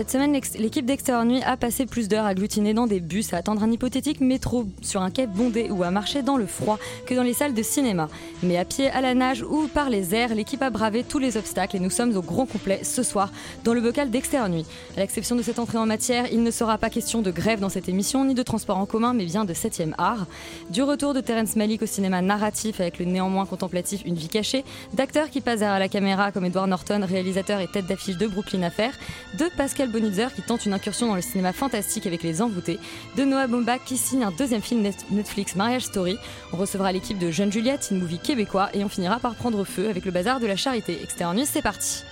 Cette semaine, l'équipe d'Extérieur Nuit a passé plus d'heures agglutinée dans des bus à attendre un hypothétique métro sur un quai bondé ou à marcher dans le froid que dans les salles de cinéma. Mais à pied, à la nage ou par les airs, l'équipe a bravé tous les obstacles et nous sommes au grand complet ce soir dans le bocal d'Extérieur Nuit. À l'exception de cette entrée en matière, il ne sera pas question de grève dans cette émission ni de transport en commun, mais bien de 7e art. Du retour de Terence Malick au cinéma narratif avec le néanmoins contemplatif Une vie cachée, d'acteurs qui passent derrière la caméra comme Edward Norton, réalisateur et tête d'affiche de Brooklyn Affair, de Pascal Bonitzer qui tente une incursion dans le cinéma fantastique avec Les Envoûtés, de Noah Baumbach qui signe un deuxième film Net- Netflix Mariage Story. On recevra l'équipe de Jeune Juliette, une movie québécois, et on finira par prendre feu avec le bazar de la charité. Nuit, c'est parti.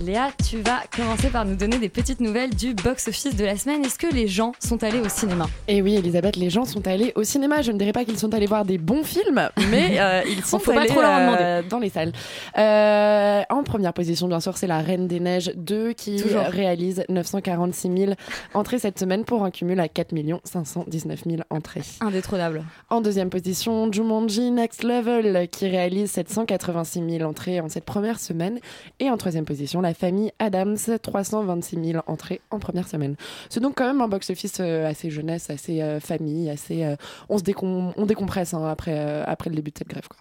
Léa, tu vas commencer par nous donner des petites nouvelles du box-office de la semaine. Est-ce que les gens sont allés au cinéma? Et oui, Elisabeth, les gens sont allés au cinéma. Je ne dirais pas qu'ils sont allés voir des bons films, mais euh, ils sont faut pas allés trop euh, dans les salles. Euh, en première position, bien sûr, c'est La Reine des Neiges 2 qui Toujours. réalise 946 000 entrées cette semaine pour un cumul à 4 519 000 entrées. Indétrônable. En deuxième position, Jumanji Next Level qui réalise 786 000 entrées en cette première semaine. Et en troisième position, La Famille Adams, 326 000 entrées en première semaine. C'est donc quand même un box-office euh, assez jeunesse, assez euh, famille, assez. euh, on se décom- on décompresse hein, après, après le début de cette grève. Quoi.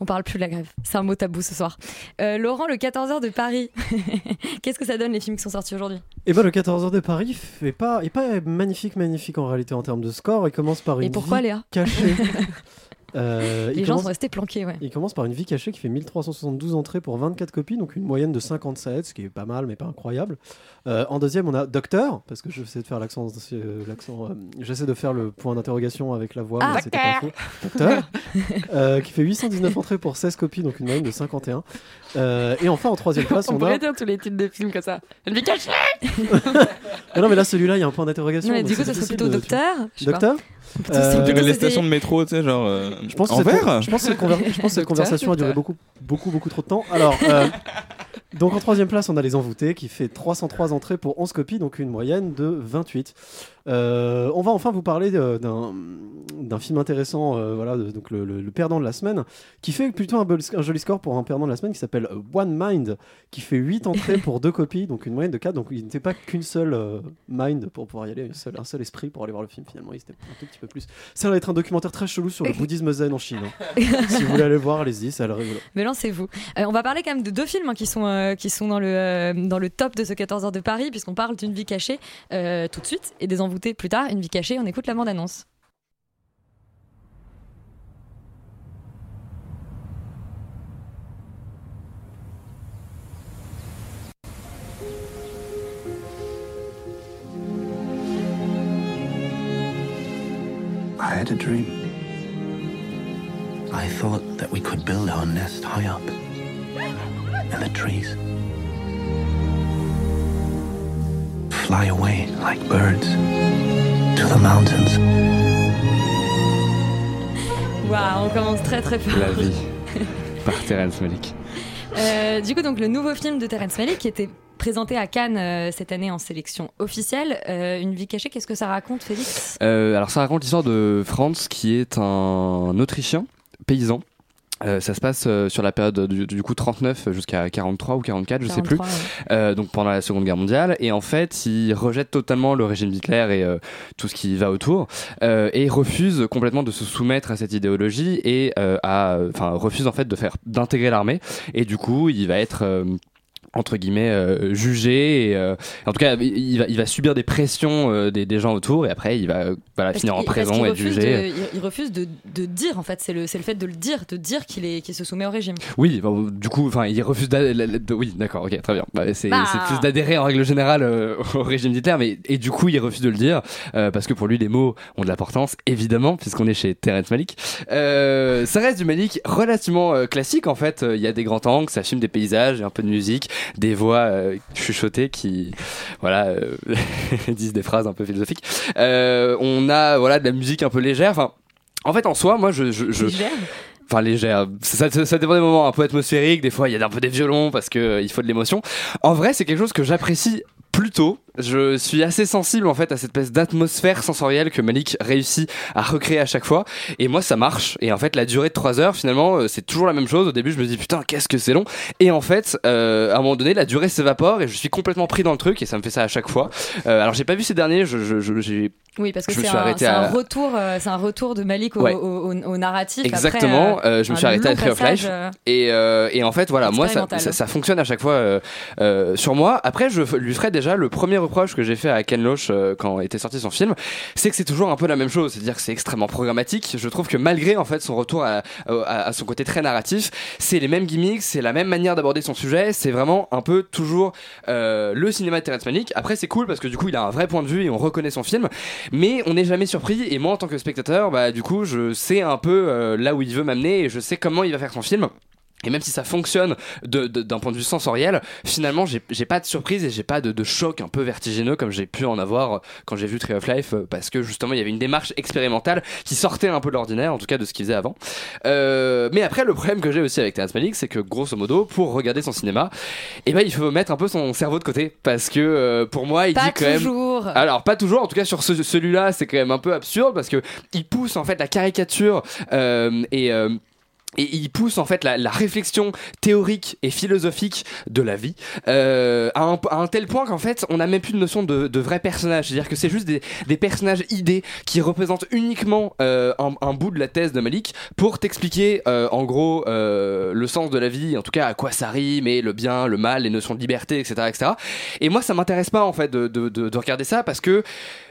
On parle plus de la grève. C'est un mot tabou ce soir. Euh, Laurent, le 14h de Paris. Qu'est-ce que ça donne les films qui sont sortis aujourd'hui? Et bah le 14h de Paris est pas, est pas magnifique, magnifique en réalité en termes de score. Il commence par une Et pourquoi vie Léa? cachée. Euh, Les il, gens commence, sont restés planqués, ouais. il commence par une vie cachée qui fait 1372 entrées pour 24 copies, donc une moyenne de 57, ce qui est pas mal mais pas incroyable. Euh, en deuxième, on a Docteur, parce que j'essaie de faire l'accent, euh, l'accent, euh, j'essaie de faire le point d'interrogation avec la voix, Ah, mais c'était pas faux. Docteur, euh, qui fait 819 entrées pour 16 copies, donc une moyenne de 51. Euh, et enfin, en troisième place, on on, pourrait a. dire tous les titres de films comme ça. Une vie cachée Ah non, mais là, celui-là, il y a un point d'interrogation. Du coup, ça serait plutôt de- Docteur. Docteur? On dirait les stations de métro, tu sais, genre. euh, Je pense en je pense que cette, conver- je pense que cette Docteur, conversation a duré beaucoup, beaucoup, beaucoup trop de temps. Alors, euh, donc en troisième place, on a Les Envoûtés qui fait 303 entrées pour 11 copies, donc une moyenne de 28. Euh, on va enfin vous parler de- d'un film intéressant, euh, voilà, de- donc le, le- le perdant de la semaine, qui fait plutôt un, joli score pour un perdant de la semaine qui s'appelle euh, One Mind, qui fait 8 entrées pour 2 copies, donc une moyenne de 4. Donc il n'était pas qu'une seule euh, mind pour pouvoir y aller, un seul, un seul esprit pour aller voir le film finalement, il était un tout petit peu plus. Ça va être un documentaire très chelou sur le bouddhisme zen en Chine. hein. si vous voulez aller le voir, allez-y, ça a l'air rigolo. Mais lancez-vous. Euh, on va parler quand même de deux films hein, qui sont, euh, qui sont dans, le, euh, dans le top de ce 14h de Paris, puisqu'on parle d'une vie cachée euh, tout de suite et des envoûtés plus tard. Une vie cachée, on écoute la bande-annonce. I had a dream. I thought that we could build our nest high up in the trees. Fly away like birds to the mountains. Waouh, on commence très très fort. La vie. Par Terence Malick. Euh, du coup, donc le nouveau film de Terence Malick qui était présenté à Cannes euh, cette année en sélection officielle. Euh, une vie cachée, qu'est-ce que ça raconte, Félix? Euh, alors ça raconte l'histoire de Franz qui est un Autrichien paysan. Euh, ça se passe euh, sur la période du, du coup 39 jusqu'à 43 ou 44, je sais plus. 43, ouais. Euh, donc pendant la Seconde Guerre mondiale. Et en fait, il rejette totalement le régime d'Hitler et euh, tout ce qui va autour, euh, et refuse complètement de se soumettre à cette idéologie et euh, à, enfin refuse en fait de faire d'intégrer l'armée. Et du coup, il va être euh, entre guillemets euh, jugé et euh, en tout cas il va, il va subir des pressions euh, des, des gens autour et après il va voilà, finir en prison et être jugé de- il, refuse de, de dire, en fait, c'est le, c'est le fait de le dire, de dire qu'il est- qu'il se soumet au régime. oui bon, du coup enfin il refuse de- oui d'accord ok très bien. Bah, c'est Bah. c'est plus d'adhérer en règle générale euh, au régime d'Hitler mais et du coup il refuse de le dire euh, parce que pour lui les mots ont de l'importance évidemment puisqu'on est chez Terrence Malick. Euh, ça reste du Malick relativement euh, classique en fait. Il y a des grands angles ça filme des paysages et un peu de musique des voix euh, chuchotées qui voilà euh, disent des phrases un peu philosophiques Euh, on a voilà de la musique un peu légère enfin en fait en soi moi je, je. Enfin légère, ça, ça, ça dépend des moments un peu atmosphériques, des fois il y a un peu des violons parce que euh, il faut de l'émotion. En vrai c'est quelque chose que j'apprécie plutôt. Je suis assez sensible en fait à cette espèce d'atmosphère sensorielle que Malik réussit à recréer à chaque fois. Et moi ça marche. Et en fait la durée de 3 heures finalement euh, c'est toujours la même chose. Au début je me dis putain qu'est-ce que c'est long. Et en fait euh, à un moment donné la durée s'évapore et je suis complètement pris dans le truc et ça me fait ça à chaque fois. Euh, alors j'ai pas vu ces derniers, je, je, je- j'ai Oui, parce que c'est suis un, c'est un à- retour, euh, c'est un retour de Malik au, Ouais. au- au- au narratif. Exactement, Après, euh, je me suis arrêté à Tree of Life. Et, euh, et en fait, voilà, moi, ça, ça, ça fonctionne à chaque fois euh, euh, sur moi. Après, je lui ferai déjà le premier reproche que j'ai fait à Ken Loach euh, quand était sorti son film, c'est que c'est toujours un peu la même chose. C'est-à-dire que c'est extrêmement programmatique. Je trouve que malgré en fait son retour à, à son côté très narratif, c'est les mêmes gimmicks, c'est la même manière d'aborder son sujet. C'est vraiment un peu toujours euh, le cinéma de Terrence Malick. Après, c'est cool parce que du coup, il a un vrai point de vue et on reconnaît son film. Mais on n'est jamais surpris. Et moi, en tant que spectateur, bah, du coup, je sais un peu euh, là où il veut m'amener et je sais comment il va faire son film. Et même si ça fonctionne de- de- d'un point de vue sensoriel, finalement, j'ai pas de surprise et j'ai pas de, de choc un peu vertigineux comme j'ai pu en avoir euh, quand j'ai vu Tree of Life, euh, parce que justement, il y avait une démarche expérimentale qui sortait un peu de l'ordinaire, en tout cas de ce qu'il faisait avant. Euh, mais après, le problème que j'ai aussi avec Terrence Malick, c'est que grosso modo, pour regarder son cinéma, eh ben, il faut mettre un peu son cerveau de côté, parce que euh, pour moi, il Pas dit quand même. toujours. Alors pas toujours, en tout cas sur ce- celui-là c'est quand même un peu absurde parce que il pousse en fait la caricature euh, et euh, et il pousse en fait la, la réflexion théorique et philosophique de la vie euh, à, un, à un tel point qu'en fait on n'a même plus de notion de, de vrais personnages. C'est-à-dire que c'est juste des, des personnages idées qui représentent uniquement euh, un, un bout de la thèse de Malik pour t'expliquer euh, en gros euh, le sens de la vie, en tout cas à quoi ça rime et le bien, le mal, les notions de liberté, etc. etc. Et moi ça m'intéresse pas en fait de, de, de, de regarder ça parce que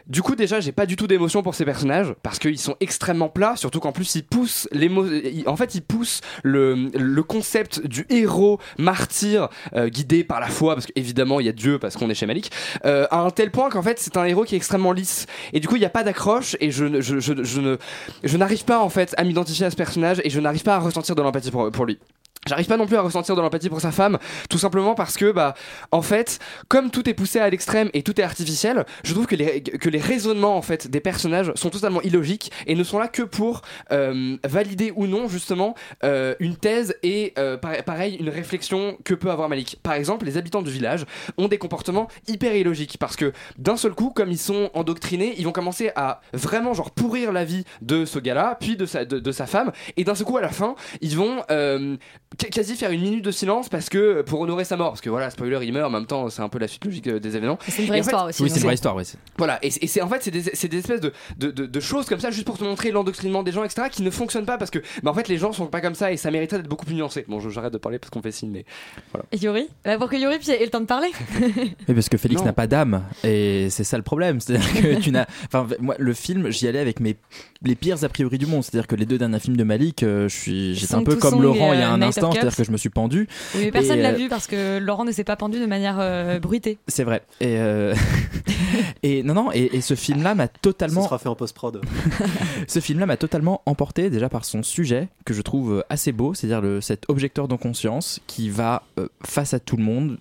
du coup, déjà, j'ai pas du tout d'émotion pour ces personnages parce qu'ils sont extrêmement plats, surtout qu'en plus, ils poussent l'émo... ils- En fait, ils poussent le, le concept du héros martyr euh, guidé par la foi, parce qu'évidemment, il y a Dieu parce qu'on est chez Malik, euh, à un tel point qu'en fait, c'est un héros qui est extrêmement lisse. Et du coup, il n'y a pas d'accroche et je, je, je, je n'arrive pas en fait à m'identifier à ce personnage et je n'arrive pas à ressentir de l'empathie pour, pour lui. J'arrive pas non plus à ressentir de l'empathie pour sa femme, tout simplement parce que, bah, en fait, comme tout est poussé à l'extrême et tout est artificiel, je trouve que les, que les raisonnements, en fait, des personnages sont totalement illogiques et ne sont là que pour euh, valider ou non, justement, euh, une thèse et, euh, par- pareil, une réflexion que peut avoir Malik. Par exemple, les habitants du village ont des comportements hyper illogiques parce que, d'un seul coup, comme ils sont endoctrinés, ils vont commencer à vraiment, genre, pourrir la vie de ce gars-là, puis de sa, de, de sa femme, et d'un seul coup, à la fin, ils vont quasi faire une minute de silence parce que pour honorer sa mort parce que voilà spoiler il meurt en même temps c'est un peu la suite logique euh, des événements C'est une vraie histoire aussi. Oui, c'est une vraie histoire, ouais. c'est- voilà et, c'est- et c'est en fait c'est des, c'est des espèces de, de, de- de choses comme ça juste pour te montrer l'endoctrinement des gens etc qui ne fonctionnent pas parce que bah, en fait les gens sont pas comme ça et ça mériterait d'être beaucoup plus nuancé bon je- j'arrête de parler parce qu'on fait signe mais voilà Et Yuri? Bah, Pour que Yuri puis ait le temps de parler. Oui, parce que Félix n'a pas d'âme et c'est ça le problème. C'est-à-dire que tu n'as. Enfin, moi, le film, j'y allais avec mes les pires a priori du monde. C'est-à-dire que les deux derniers films de Malik, euh, je suis, j'étais un peu comme Laurent il y a euh, un of instant, c'est-à-dire que je me suis pendu. Oui, mais personne Et, l'a euh, vu parce que Laurent ne s'est pas pendu de manière euh, bruitée. C'est vrai. Et, euh, et non, non. Et, et ce film-là m'a Ça totalement. sera fait en post-prod. Ce film-là m'a totalement emporté déjà par son sujet que je trouve assez beau, c'est-à-dire le, cet objecteur de conscience qui va euh, face à tout le monde.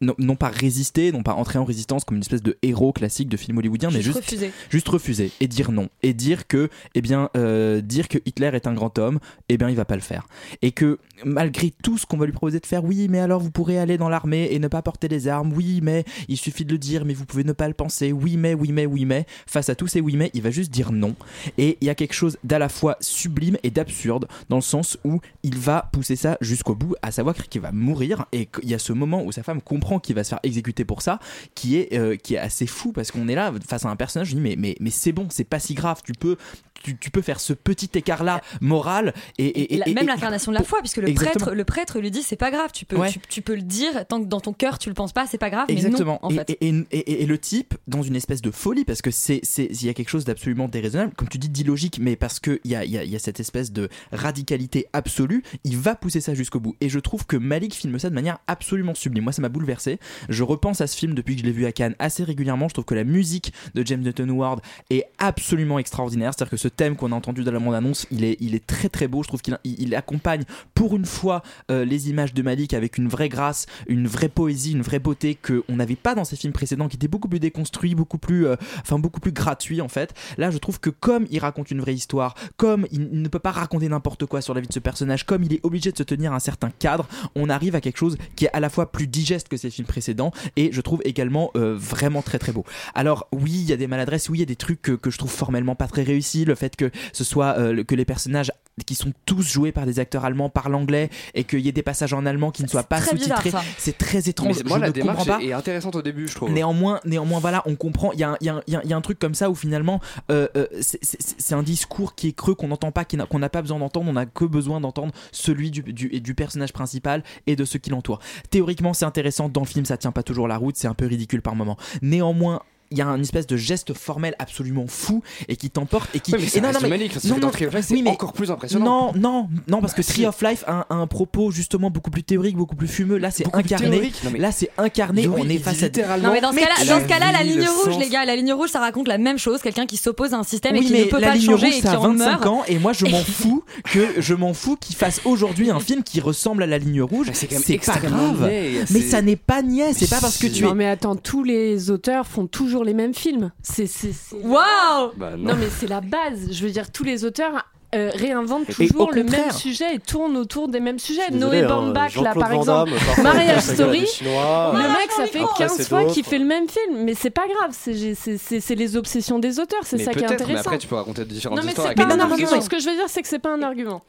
Non, non pas résister, non pas entrer en résistance comme une espèce de héros classique de film hollywoodien, mais Juste refusé. juste refuser et dire non. Et dire que eh bien euh, dire que Hitler est un grand homme eh bien il va pas le faire. Et que malgré tout ce qu'on va lui proposer de faire oui mais alors vous pourrez aller dans l'armée et ne pas porter les armes oui mais il suffit de le dire mais vous pouvez ne pas le penser oui mais oui mais oui mais. Face à tous ces oui mais il va juste dire non. Et il y a quelque chose d'à la fois sublime et d'absurde dans le sens où il va pousser ça jusqu'au bout à savoir qu'il va mourir et qu'il y a ce moment où sa femme comprend comprend qu'il va se faire exécuter pour ça, qui est, euh, qui est assez fou parce qu'on est là face à un personnage, je dis mais, mais, mais c'est bon, c'est pas si grave, tu peux, tu, tu peux faire ce petit écart-là moral et, et- Et la- et- même l'incarnation de la foi, puisque le Exactement. prêtre, le prêtre lui dit c'est pas grave, tu peux, Ouais. tu, tu peux le dire tant que dans ton cœur tu le penses pas, c'est pas grave, Exactement. mais non en et, fait. le type, dans une espèce de folie, parce que c'est, il y a quelque chose d'absolument déraisonnable, comme tu dis, d'illogique, mais parce qu'il y a, y, a, y a cette espèce de radicalité absolue, il va pousser ça jusqu'au bout. Et je trouve que Malik filme ça de manière absolument sublime. Moi, ça m'a bouleversé. Je repense à ce film depuis que je l'ai vu à Cannes assez régulièrement. Je trouve que la musique de James Newton Howard est absolument extraordinaire. C'est-à-dire que ce thème qu'on a entendu dans la bande-annonce, il est, il est très très beau. Je trouve qu'il il, il accompagne pour une fois euh, les images de Malik avec une vraie grâce, une vraie poésie, une vraie beauté que on n'avait pas dans ses films précédents, qui étaient beaucoup plus déconstruits, beaucoup plus, euh, enfin beaucoup plus gratuits en fait. Là, je trouve que comme il raconte une vraie histoire, comme il, il ne peut pas raconter n'importe quoi sur la vie de ce personnage, comme il est obligé de se tenir à un certain cadre, on arrive à quelque chose qui est à la fois plus digeste que ses films précédents et je trouve également euh, vraiment très très beau. Alors oui, il y a des maladresses, oui, il y a des trucs que, que je trouve formellement pas très réussis, le fait que ce soit euh, que les personnages qui sont tous joués par des acteurs allemands parlent anglais et qu'il y ait des passages en allemand qui ne soient pas sous-titrés, c'est très étrange. Mais moi, je la ne comprends démarche pas. est, intéressante au début, je trouve. Néanmoins, néanmoins, voilà, on comprend. Il y, a un- il y a un- il y a un- il y a un truc comme ça où finalement, euh, euh, c'est- un discours qui est creux, qu'on n'entend pas, qu'on n'a pas besoin d'entendre. On n'a que besoin d'entendre celui du, du, du personnage principal et de ceux qui l'entourent. Théoriquement, c'est intéressant. Le film, ça tient pas toujours la route. C'est un peu ridicule par moment. Néanmoins. Il y a un espèce de geste formel absolument fou et qui t'emporte et qui. Ouais, mais ça et non, non, mais- non, non, Tree of Life, c'est oui, mais- encore plus impressionnant. Non, non, non, parce que Tree of Life a, un- a un propos justement beaucoup plus théorique, beaucoup plus fumeux. Là, c'est incarné. mais- Là, c'est incarné. On est face à Non mais dans ce Mais cas-là, la ligne le rouge, sens. les gars, la ligne rouge, ça raconte la même chose. Quelqu'un qui s'oppose à un système et oui, qui mais ne peut la pas le ligne changer rouge, et ça qui a en 25 meurt. ans, et moi, je m'en fous que je m'en fous qu'il fasse aujourd'hui un film qui ressemble à la ligne rouge. C'est quand même C'est pas extrêmement grave. niais, Mais ça n'est pas niais. C'est pas parce que tu es. Non mais attends, tous les auteurs font toujours les mêmes films. C'est c'est c'est- Waouh Bah, non. Non mais c'est la base. Je veux dire, tous les auteurs euh, réinventent Et toujours le même sujet et tournent autour des mêmes sujets. Noé hein, Baumbach là Jean-Claude par exemple. Mariage Story. Chinois. Le mec, ça fait Après, 15 c'est fois qu'il fait le même film, mais c'est pas grave, c'est- les obsessions des auteurs, c'est ça qui est peut-être, mais intéressant. après, tu peux raconter différentes non mais histoires. pas un argument. Ce que je veux dire, c'est que c'est pas un argument.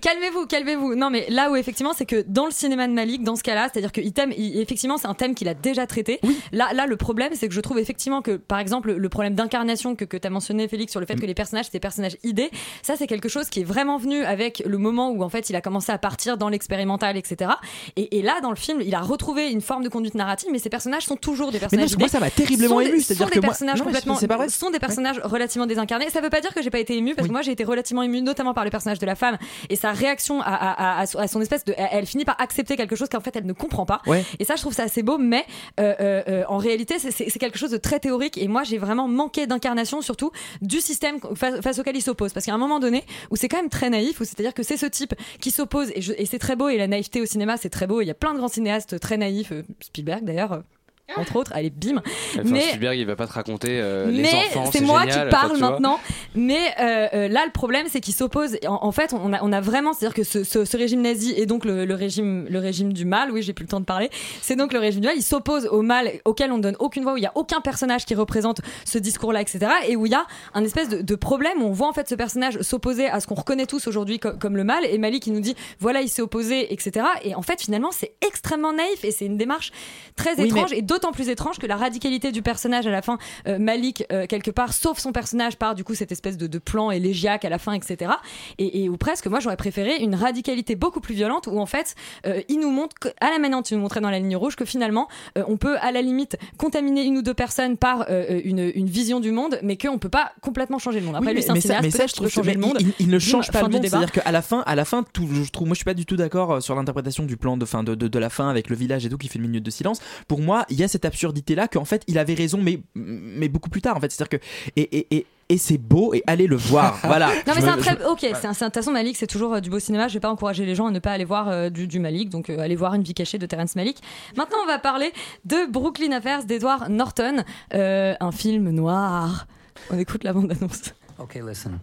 Calmez-vous, calmez-vous. Non, mais là où effectivement, c'est que dans le cinéma de Malik, dans ce cas-là, c'est-à-dire que il thème, il- effectivement, c'est un thème qu'il a déjà traité. Là, là, le problème, c'est que je trouve effectivement que, par exemple, le problème d'incarnation que, que tu as mentionné, Félix, sur le fait que les personnages, c'est des personnages idées, ça, c'est quelque chose qui est vraiment venu avec le moment où, en fait, il a commencé à partir dans l'expérimental, etc. Et, et là, dans le film, il a retrouvé une forme de conduite narrative, mais ces personnages sont toujours des Mais non, personnages parce que moi, ça m'a terriblement sont des- ému. C'est-à-dire des que moi. Non, mais complètement pas sont des personnages relativement désincarnés. Ça veut pas dire que j'ai pas été émue parce que moi j'ai été relativement émue notamment par le personnage de la femme et sa réaction à, à- à- à son- espèce de. Elle, finit par accepter quelque chose qu'en fait elle ne comprend pas. Ouais. Et ça je trouve ça assez beau, mais euh, euh, euh, en réalité c'est- quelque chose de très théorique et moi j'ai vraiment manqué d'incarnation surtout du système face, face auquel il s'oppose parce qu'à un moment donné où c'est quand même très naïf où c'est-à-dire que c'est ce type qui s'oppose et, et c'est très beau et la naïveté au cinéma c'est très beau. Il y a plein de grands cinéastes très naïfs, euh, Spielberg d'ailleurs. Euh, Entre autres, allez bim. Enfin, mais Spielberg, il va pas te raconter euh, les mais enfants. c'est moi génial, qui parle maintenant. Mais euh, euh, là, le problème, c'est qu'il s'oppose. En, en fait, on a, on a vraiment, c'est-à-dire que ce, ce- ce régime nazi est donc le, le régime, le régime du mal. Oui, j'ai plus le temps de parler. C'est donc le régime du mal. Il s'oppose au mal auquel on ne donne aucune voix, où il y a aucun personnage qui représente ce discours-là, etc. Et où il y a un espèce de, de problème où on voit en fait ce personnage s'opposer à ce qu'on reconnaît tous aujourd'hui co- comme le mal. Et Malik qui nous dit voilà, il s'est opposé, etc. Et en fait, finalement, c'est extrêmement naïf et c'est une démarche très Oui, étrange mais- et d'autant plus étrange que la radicalité du personnage à la fin, euh, Malik euh, quelque part sauve son personnage par du coup cette espèce de, de plan élégiaque à la fin, etc. Et, et où presque moi j'aurais préféré une radicalité beaucoup plus violente où en fait euh, il nous montre que- à la manière dont il nous montrait dans la ligne rouge que finalement euh, on peut à la limite contaminer une ou deux personnes par euh, une, une vision du monde, mais qu'on peut pas complètement changer le monde. Après Oui, lui c'est un mais ça, cinéaste, mais ça, je trouve changer le monde. Il, il ne change pas le monde. C'est-à-dire qu'à la fin, à la fin, tout, je trouve, moi, je suis pas du tout d'accord euh, sur l'interprétation du plan de fin de, de, de la fin avec le village et tout qui fait une minute de silence. Pour moi, il y a cette absurdité là qu'en fait, il avait raison, mais mais beaucoup plus tard. En fait, c'est-à-dire que et et et, et c'est beau et allez le voir. voilà. Non mais c'est un très je- ok. C'est un, c'est un- de toute façon Malik c'est toujours euh, du beau cinéma. Je vais pas encourager les gens à ne pas aller voir euh, du, du Malik. Donc euh, allez voir Une vie cachée de Terrence Malik. Maintenant on va parler de Brooklyn Affairs d'Edward Norton, euh, un film noir. On écoute la bande annonce. Okay, listen.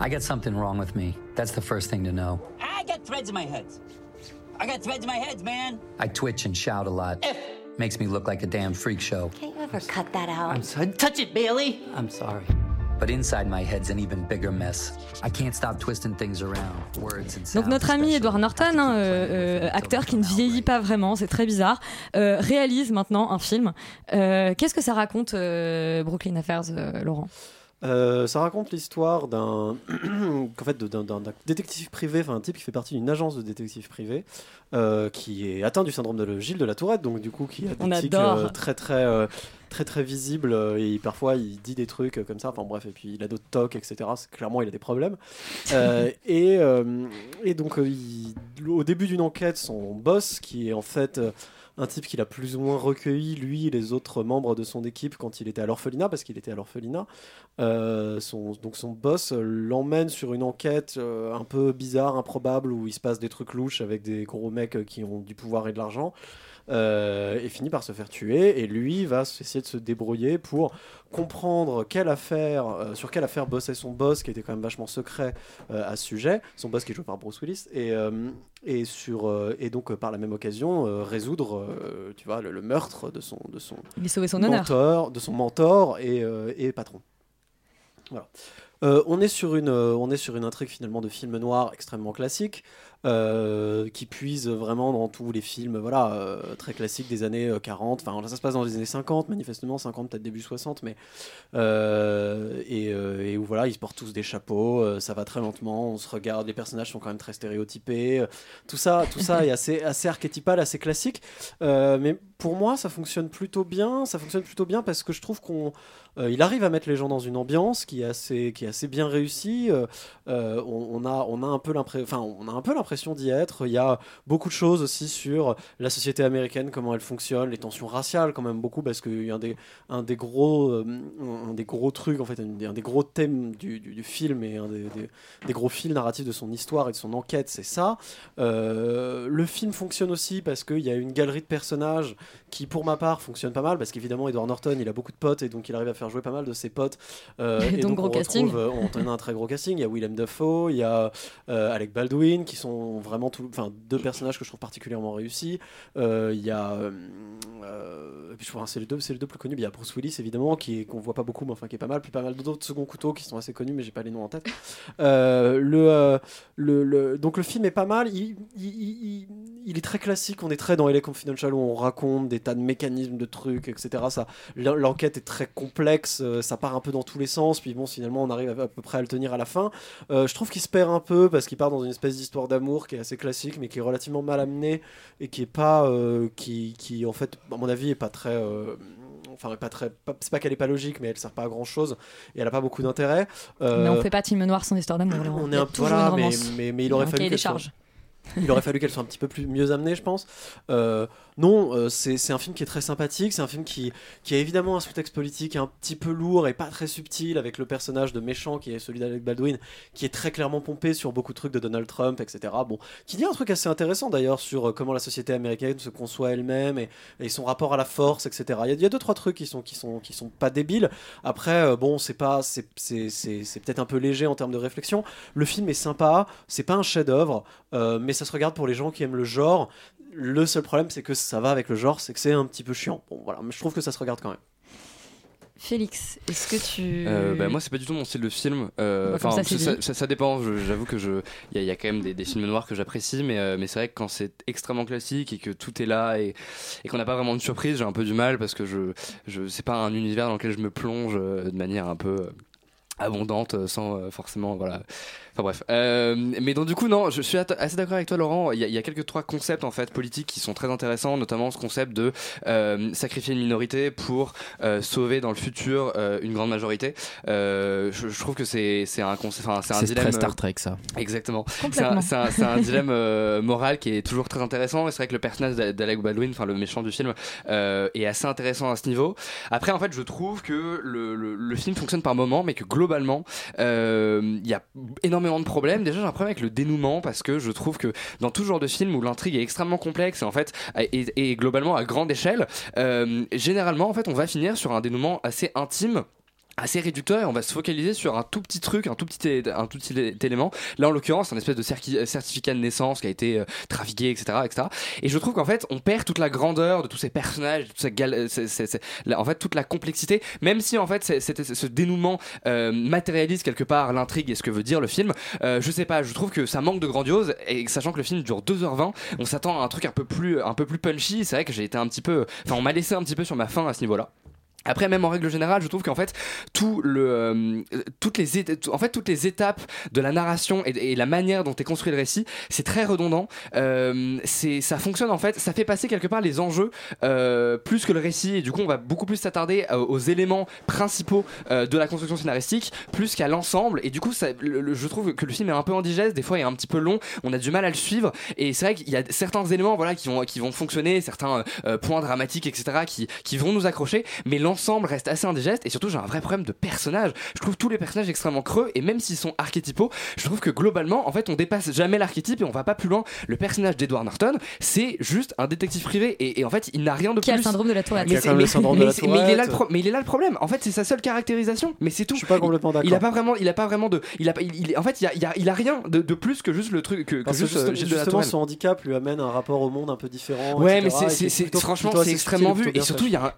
I got something wrong with me. That's the first thing to know. I got threads in my head. I got threads in my head, man. I twitch and shout a lot. Makes me look like a damn freak show. Can't you ever cut that out? I'm sorry. Touch it, Bailey. I'm sorry. But inside my head's an even bigger mess. I can't stop twisting things around, words and sounds. Donc notre ami Edward Norton, hein, euh, euh, acteur qui ne vieillit pas vraiment, c'est très bizarre, euh, réalise maintenant un film. Euh, Qu'est-ce que ça raconte euh, Brooklyn Affairs, euh, Laurent? Euh, ça raconte l'histoire d'un qu'en fait, d'un détective privé, enfin un type qui fait partie d'une agence de détectives privés, euh, qui est atteint du syndrome de Gilles de la Tourette, donc du coup qui a On des tics euh, très très euh, très très visibles euh, et parfois il dit des trucs comme ça. Enfin bref, et puis il a d'autres tocs, etc. Clairement, il a des problèmes. Et, et donc il- au début d'une enquête, son boss, qui est en fait un type qu'il a plus ou moins recueilli, lui et les autres membres de son équipe quand il était à l'orphelinat, parce qu'il était à l'orphelinat. Euh, donc son boss l'emmène sur une enquête euh, un peu bizarre, improbable, où il se passe des trucs louches avec des gros mecs qui ont du pouvoir et de l'argent. Euh, et finit par se faire tuer et lui va essayer de se débrouiller pour comprendre quelle affaire euh, sur quelle affaire bossait son boss qui était quand même vachement secret euh, à ce sujet. Son boss qui est joué par Bruce Willis. Et, et sur et donc par la même occasion résoudre tu vois le, le meurtre de son de son son mentor de son mentor et, et patron. Voilà. On, est sur une, on est sur une intrigue finalement de film noir extrêmement classique euh, qui puise vraiment dans tous les films voilà, euh, très classiques des années euh, 40. Enfin, là, ça se passe dans les années 50, manifestement 50, peut-être début 60, mais euh, et, euh, où voilà, ils se portent tous des chapeaux, euh, ça va très lentement, on se regarde, les personnages sont quand même très stéréotypés. euh, tout ça, tout ça est assez, assez archétypal, assez classique. Euh, mais pour moi, ça fonctionne plutôt bien. Ça fonctionne plutôt bien parce que je trouve qu'on euh, il arrive à mettre les gens dans une ambiance qui est assez, qui est assez bien réussie. Euh, euh, on, a, on a un peu l'impression, enfin, on a un peu l'impression d'y être. Il y a beaucoup de choses aussi sur la société américaine, comment elle fonctionne, les tensions raciales quand même beaucoup parce que un des, un des gros, un des gros trucs en fait, un des, gros thèmes du, du- film et un des, des- des gros fils narratifs de son histoire et de son enquête, c'est ça. Le film fonctionne aussi parce qu'il y a une galerie de personnages qui, pour ma part, fonctionne pas mal parce qu'évidemment, Edward Norton, il a beaucoup de potes et donc il arrive à faire jouer pas mal de ses potes. Euh, Et donc, on gros casting. retrouve, euh, on a un très gros casting. Il y a Willem Dafoe, il y a euh, Alec Baldwin qui sont vraiment tout, enfin deux personnages que je trouve particulièrement réussis. Euh, il y a, et puis je crois que c'est les deux, c'est les deux plus connus. Il y a Bruce Willis évidemment qui qu'on voit pas beaucoup, mais enfin qui est pas mal. Puis pas mal d'autres seconds couteaux qui sont assez connus, mais j'ai pas les noms en tête. Le, le, le- donc le film est pas mal. Il, il, il- il- il est très classique. On est très dans LA Confidential où on raconte des tas de mécanismes, de trucs, etc. Ça, l'en- l'enquête est très complexe. euh, ça part un peu dans tous les sens. Puis bon, finalement, on arrive à, à peu près à le tenir à la fin. Euh, je trouve qu'il se perd un peu parce qu'il part dans une espèce d'histoire d'amour qui est assez classique, mais qui est relativement mal amenée et qui est pas, euh, qui, qui en fait, à mon avis, est pas très. euh, Enfin, pas très. C'est pas qu'elle est pas logique, mais elle sert pas à grand chose et elle a pas beaucoup d'intérêt. Euh, Mais on fait pas film noir sans histoire d'amour. On est un toujours voilà, mais, romance. mais, mais il aurait fallu qu'elle soit- charges. Il aurait fallu qu'elle soit un petit peu plus mieux amenée, je pense. Euh, non, euh, c'est un film qui est très sympathique. C'est un film qui, qui a évidemment un sous-texte politique un petit peu lourd et pas très subtil avec le personnage de méchant qui est celui d'Alec Baldwin, qui est très clairement pompé sur beaucoup de trucs de Donald Trump, etc. Bon, qui dit un truc assez intéressant d'ailleurs sur euh, comment la société américaine se conçoit elle-même et, et son rapport à la force, etc. Il y a, deux trois trucs qui sont qui sont qui sont pas débiles. Après, bon, c'est pas c'est peut-être un peu léger en termes de réflexion. Le film est sympa, c'est pas un chef-d'œuvre, mais ça se regarde pour les gens qui aiment le genre. Le seul problème, c'est que ça va avec le genre, c'est que c'est un petit peu chiant. Bon, voilà, mais je trouve que ça se regarde quand même. Félix, est-ce que tu. Euh, bah, moi, c'est pas du tout mon style de film. Euh, Bah, ça, c'est ça, dit. ça- ça dépend. J'avoue que je, il y, a- il y a quand même des, des films noirs que j'apprécie, mais, euh, mais c'est vrai que quand c'est extrêmement classique et que tout est là et, et qu'on n'a pas vraiment de surprise, j'ai un peu du mal parce que je, je, c'est pas un univers dans lequel je me plonge euh, de manière un peu euh, abondante sans forcément voilà enfin bref Euh, mais donc du coup non je suis assez d'accord avec toi Laurent il y, a, il y a quelques trois concepts en fait politiques qui sont très intéressants notamment ce concept de euh, sacrifier une minorité pour euh, sauver dans le futur euh, une grande majorité Euh, je, je trouve que c'est c'est un concept enfin c'est un C'est dilemme très Star Trek ça. Exactement. C'est Complètement. un, c'est un- c'est un dilemme euh, moral qui est toujours très intéressant. Et c'est vrai que le personnage d'A- d'Alec Baldwin, enfin le méchant du film, euh, est assez intéressant à ce niveau. Après, en fait, je trouve que le, le- le film fonctionne par moments, mais que globalement, euh, il y a énormément de problèmes. Déjà, j'ai un problème avec le dénouement parce que je trouve que dans tout genre de film où l'intrigue est extrêmement complexe et en fait et, et globalement à grande échelle, euh, généralement, en fait, on va finir sur un dénouement assez intime assez réducteur et on va se focaliser sur un tout petit truc, un tout petit, élément. Là, en l'occurrence, un espèce de certi- certificat de naissance qui a été euh, trafiqué, etc., etc. Et je trouve qu'en fait, on perd toute la grandeur de tous ces personnages, toute cette euh, en fait, toute la complexité, même si en fait, ce dénouement euh, matérialise quelque part l'intrigue et ce que veut dire le film. Euh, je sais pas, je trouve que ça manque de grandiose et sachant que le film dure 2h20, on s'attend à un truc un peu plus, un peu plus punchy. C'est vrai que j'ai été un petit peu, enfin, on m'a laissé un petit peu sur ma faim à ce niveau-là. Après, même en règle générale, je trouve qu'en fait, tout le, euh, toutes, les en fait, toutes les étapes de la narration et, la manière dont est construit le récit, c'est très redondant. Euh, ça fonctionne en fait, ça fait passer quelque part les enjeux euh, plus que le récit. Et du coup, on va beaucoup plus s'attarder euh, aux éléments principaux de la construction scénaristique plus qu'à l'ensemble. Et du coup, ça, je trouve que le film est un peu indigeste, des fois il est un petit peu long, on a du mal à le suivre. Et c'est vrai qu'il y a certains éléments voilà, qui, vont, qui vont fonctionner, certains points dramatiques, etc., qui, qui vont nous accrocher. Mais reste assez indigeste. Et surtout, j'ai un vrai problème de personnage. Je trouve tous les personnages extrêmement creux. Et même s'ils sont archétypaux, je trouve que globalement, en fait, on dépasse jamais l'archétype et on va pas plus loin. Le personnage d'Edward Norton, c'est juste un détective privé. Et, et en fait, il n'a rien de Qui a plus. le syndrome de la tourette. Mais Qui a le syndrome de la mais c'est- mais il est là le tourette. pro- mais il est là le problème. En fait, c'est sa seule caractérisation. Mais c'est tout. Je suis pas complètement Il a d'accord. pas vraiment, il a pas vraiment de, il a, pas- il, il- en fait, il a, il a- il a rien de, de plus que juste le truc que, que juste juste- euh, Gilles de la justement, son handicap lui amène un rapport au monde un peu différent. Ouais, etc., mais c'est- franchement c'est extrêmement vu et surtout il y a un-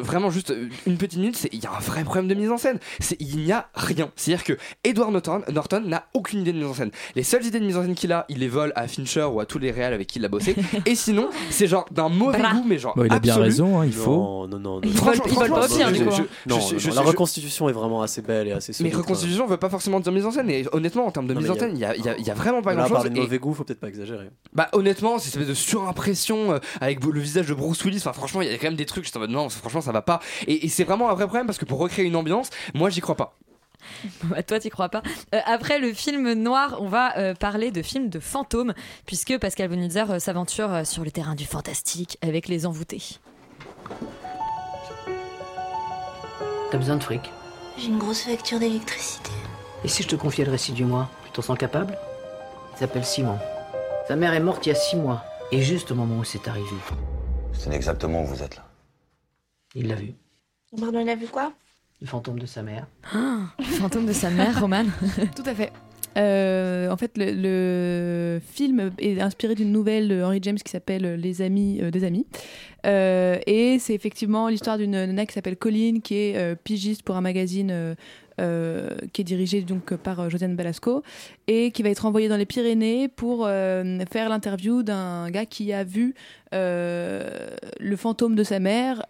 vraiment juste euh, une petite minute, c'est il y a un vrai problème de mise en scène. C'est il n'y a rien. C'est-à-dire que Edward Norton, Norton n'a aucune idée de mise en scène. Les seules idées de mise en scène qu'il a, il les vole à Fincher ou à tous les réals avec qui il a bossé. et sinon, c'est genre d'un mauvais Bra. goût, mais genre Bon, il a bien absolu. raison, hein, il faut. Non, non, non. Franchement, ils pas pire, je- du coup. je- hein. je- Non, je- non, je- la je- reconstitution est vraiment assez belle et assez Mais solide. quoi. reconstitution veut pas forcément dire mise en scène. Et honnêtement, en termes de Non, mise mais en scène, il y a, il y a- il y a vraiment pas Là, à grand chose. parler de mauvais goût, faut peut-être pas exagérer. Bah honnêtement, c'est une espèce de surimpression euh, avec le visage de Bruce Willis. Enfin franchement, il y a quand même des trucs. J'étais en mode non, franchement ça va pas. Et, et c'est vraiment un vrai problème parce que pour recréer une ambiance, moi j'y crois pas. Bah, toi, t'y crois pas. Euh, après le film noir, on va euh, parler de films de fantômes, puisque Pascal Bonitzer euh, s'aventure euh, sur le terrain du fantastique avec les envoûtés. T'as besoin de fric? J'ai une grosse facture d'électricité. Et si je te confiais le récit du mois? Tu t'en sens capable? Il s'appelle Simon. Sa mère est morte il y a six mois. Et juste au moment où c'est arrivé, C'est exactement où vous êtes là. il l'a vu. Pardon, il a vu quoi? Le fantôme de sa mère. Ah, le fantôme de sa mère, Roman. Tout à fait. Euh, en fait, le, le film est inspiré d'une nouvelle de Henry James qui s'appelle Les Amis euh, des Amis. Euh, et c'est effectivement l'histoire d'une nana qui s'appelle Colline, qui est euh, pigiste pour un magazine euh, qui est dirigé donc par euh, Josiane Balasco et qui va être envoyée dans les Pyrénées pour faire l'interview d'un gars qui a vu le fantôme de sa mère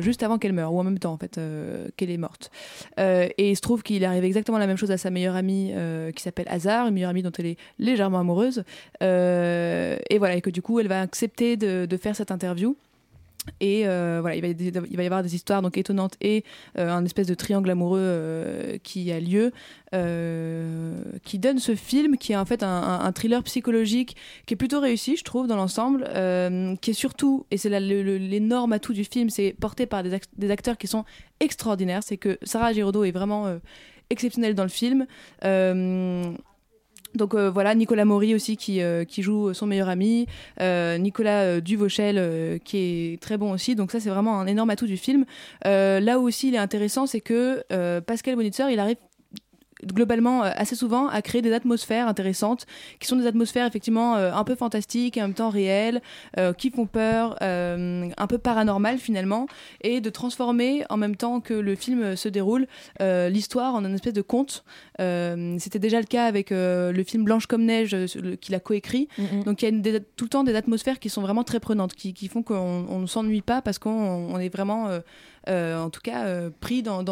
juste avant qu'elle meure, ou en même temps en fait qu'elle est morte. Et il se trouve qu'il arrive exactement la même chose à sa meilleure amie qui s'appelle Hazard, une meilleure amie dont elle est légèrement amoureuse. Et voilà, et que du coup elle va accepter de faire cette interview. Et euh, voilà, il va, y- avoir des histoires donc étonnantes et euh, un espèce de triangle amoureux euh, qui a lieu, qui donne ce film qui est en fait un, thriller psychologique qui est plutôt réussi, je trouve, dans l'ensemble, qui est surtout, et c'est l'énorme atout du film, c'est porté par des, des acteurs qui sont extraordinaires. C'est que Sarah Giraudot est vraiment exceptionnelle dans le film. Euh, donc euh, voilà, Nicolas Maury aussi qui, euh, qui joue son meilleur ami, euh, Nicolas euh, Duvauchel euh, qui est très bon aussi. Donc ça c'est vraiment un énorme atout du film. Euh, là où aussi il est intéressant, c'est que euh, Pascal Bonitzer, il arrive globalement euh, assez souvent à créer des atmosphères intéressantes qui sont des atmosphères effectivement euh, un peu fantastiques et en même temps réelles euh, qui font peur un peu paranormales finalement et de transformer en même temps que le film se déroule l'histoire en une espèce de conte c'était déjà le cas avec le film Blanche comme neige qu'il a coécrit Mhm. donc il y a une- des- tout le temps des atmosphères qui sont vraiment très prenantes qui, qui font qu'on on ne s'ennuie pas parce qu'on on est vraiment en tout cas euh, pris dans,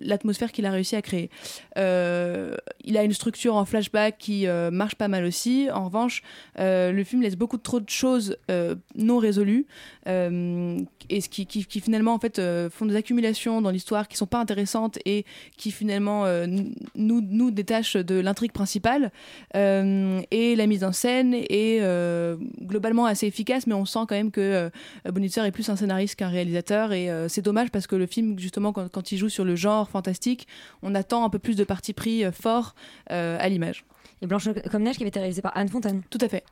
l'atmosphère qu'il a réussi à créer. Euh, il a une structure en flashback qui euh, marche pas mal aussi. En revanche, euh, le film laisse beaucoup trop de choses euh, non résolues euh, et ce qui, finalement en fait euh, font des accumulations dans l'histoire qui sont pas intéressantes et qui finalement euh, nous détachent de l'intrigue principale. Euh, et la mise en scène est euh, globalement assez efficace, mais on sent quand même que euh, Bonitzer est plus un scénariste qu'un réalisateur et euh, c'est dommage parce que le film justement quand, quand il joue sur le genre fantastique on attend un peu plus de parti pris euh, fort euh, à l'image et Blanche comme neige qui avait été réalisé par Anne Fontaine tout à fait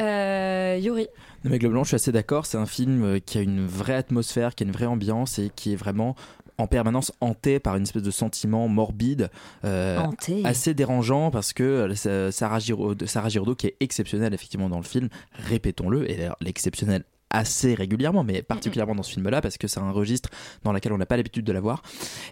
Euh, Yuri Non mais globalement, je suis assez d'accord. C'est un film qui a une vraie atmosphère, qui a une vraie ambiance et qui est vraiment en permanence hanté par une espèce de sentiment morbide, euh, Hanté. assez dérangeant parce que Sarah Giraudot, Sarah Giraudot, qui est exceptionnelle effectivement dans le film, répétons-le, et d'ailleurs l'exceptionnelle assez régulièrement, mais particulièrement dans ce film-là, parce que c'est un registre dans lequel on n'a pas l'habitude de la voir.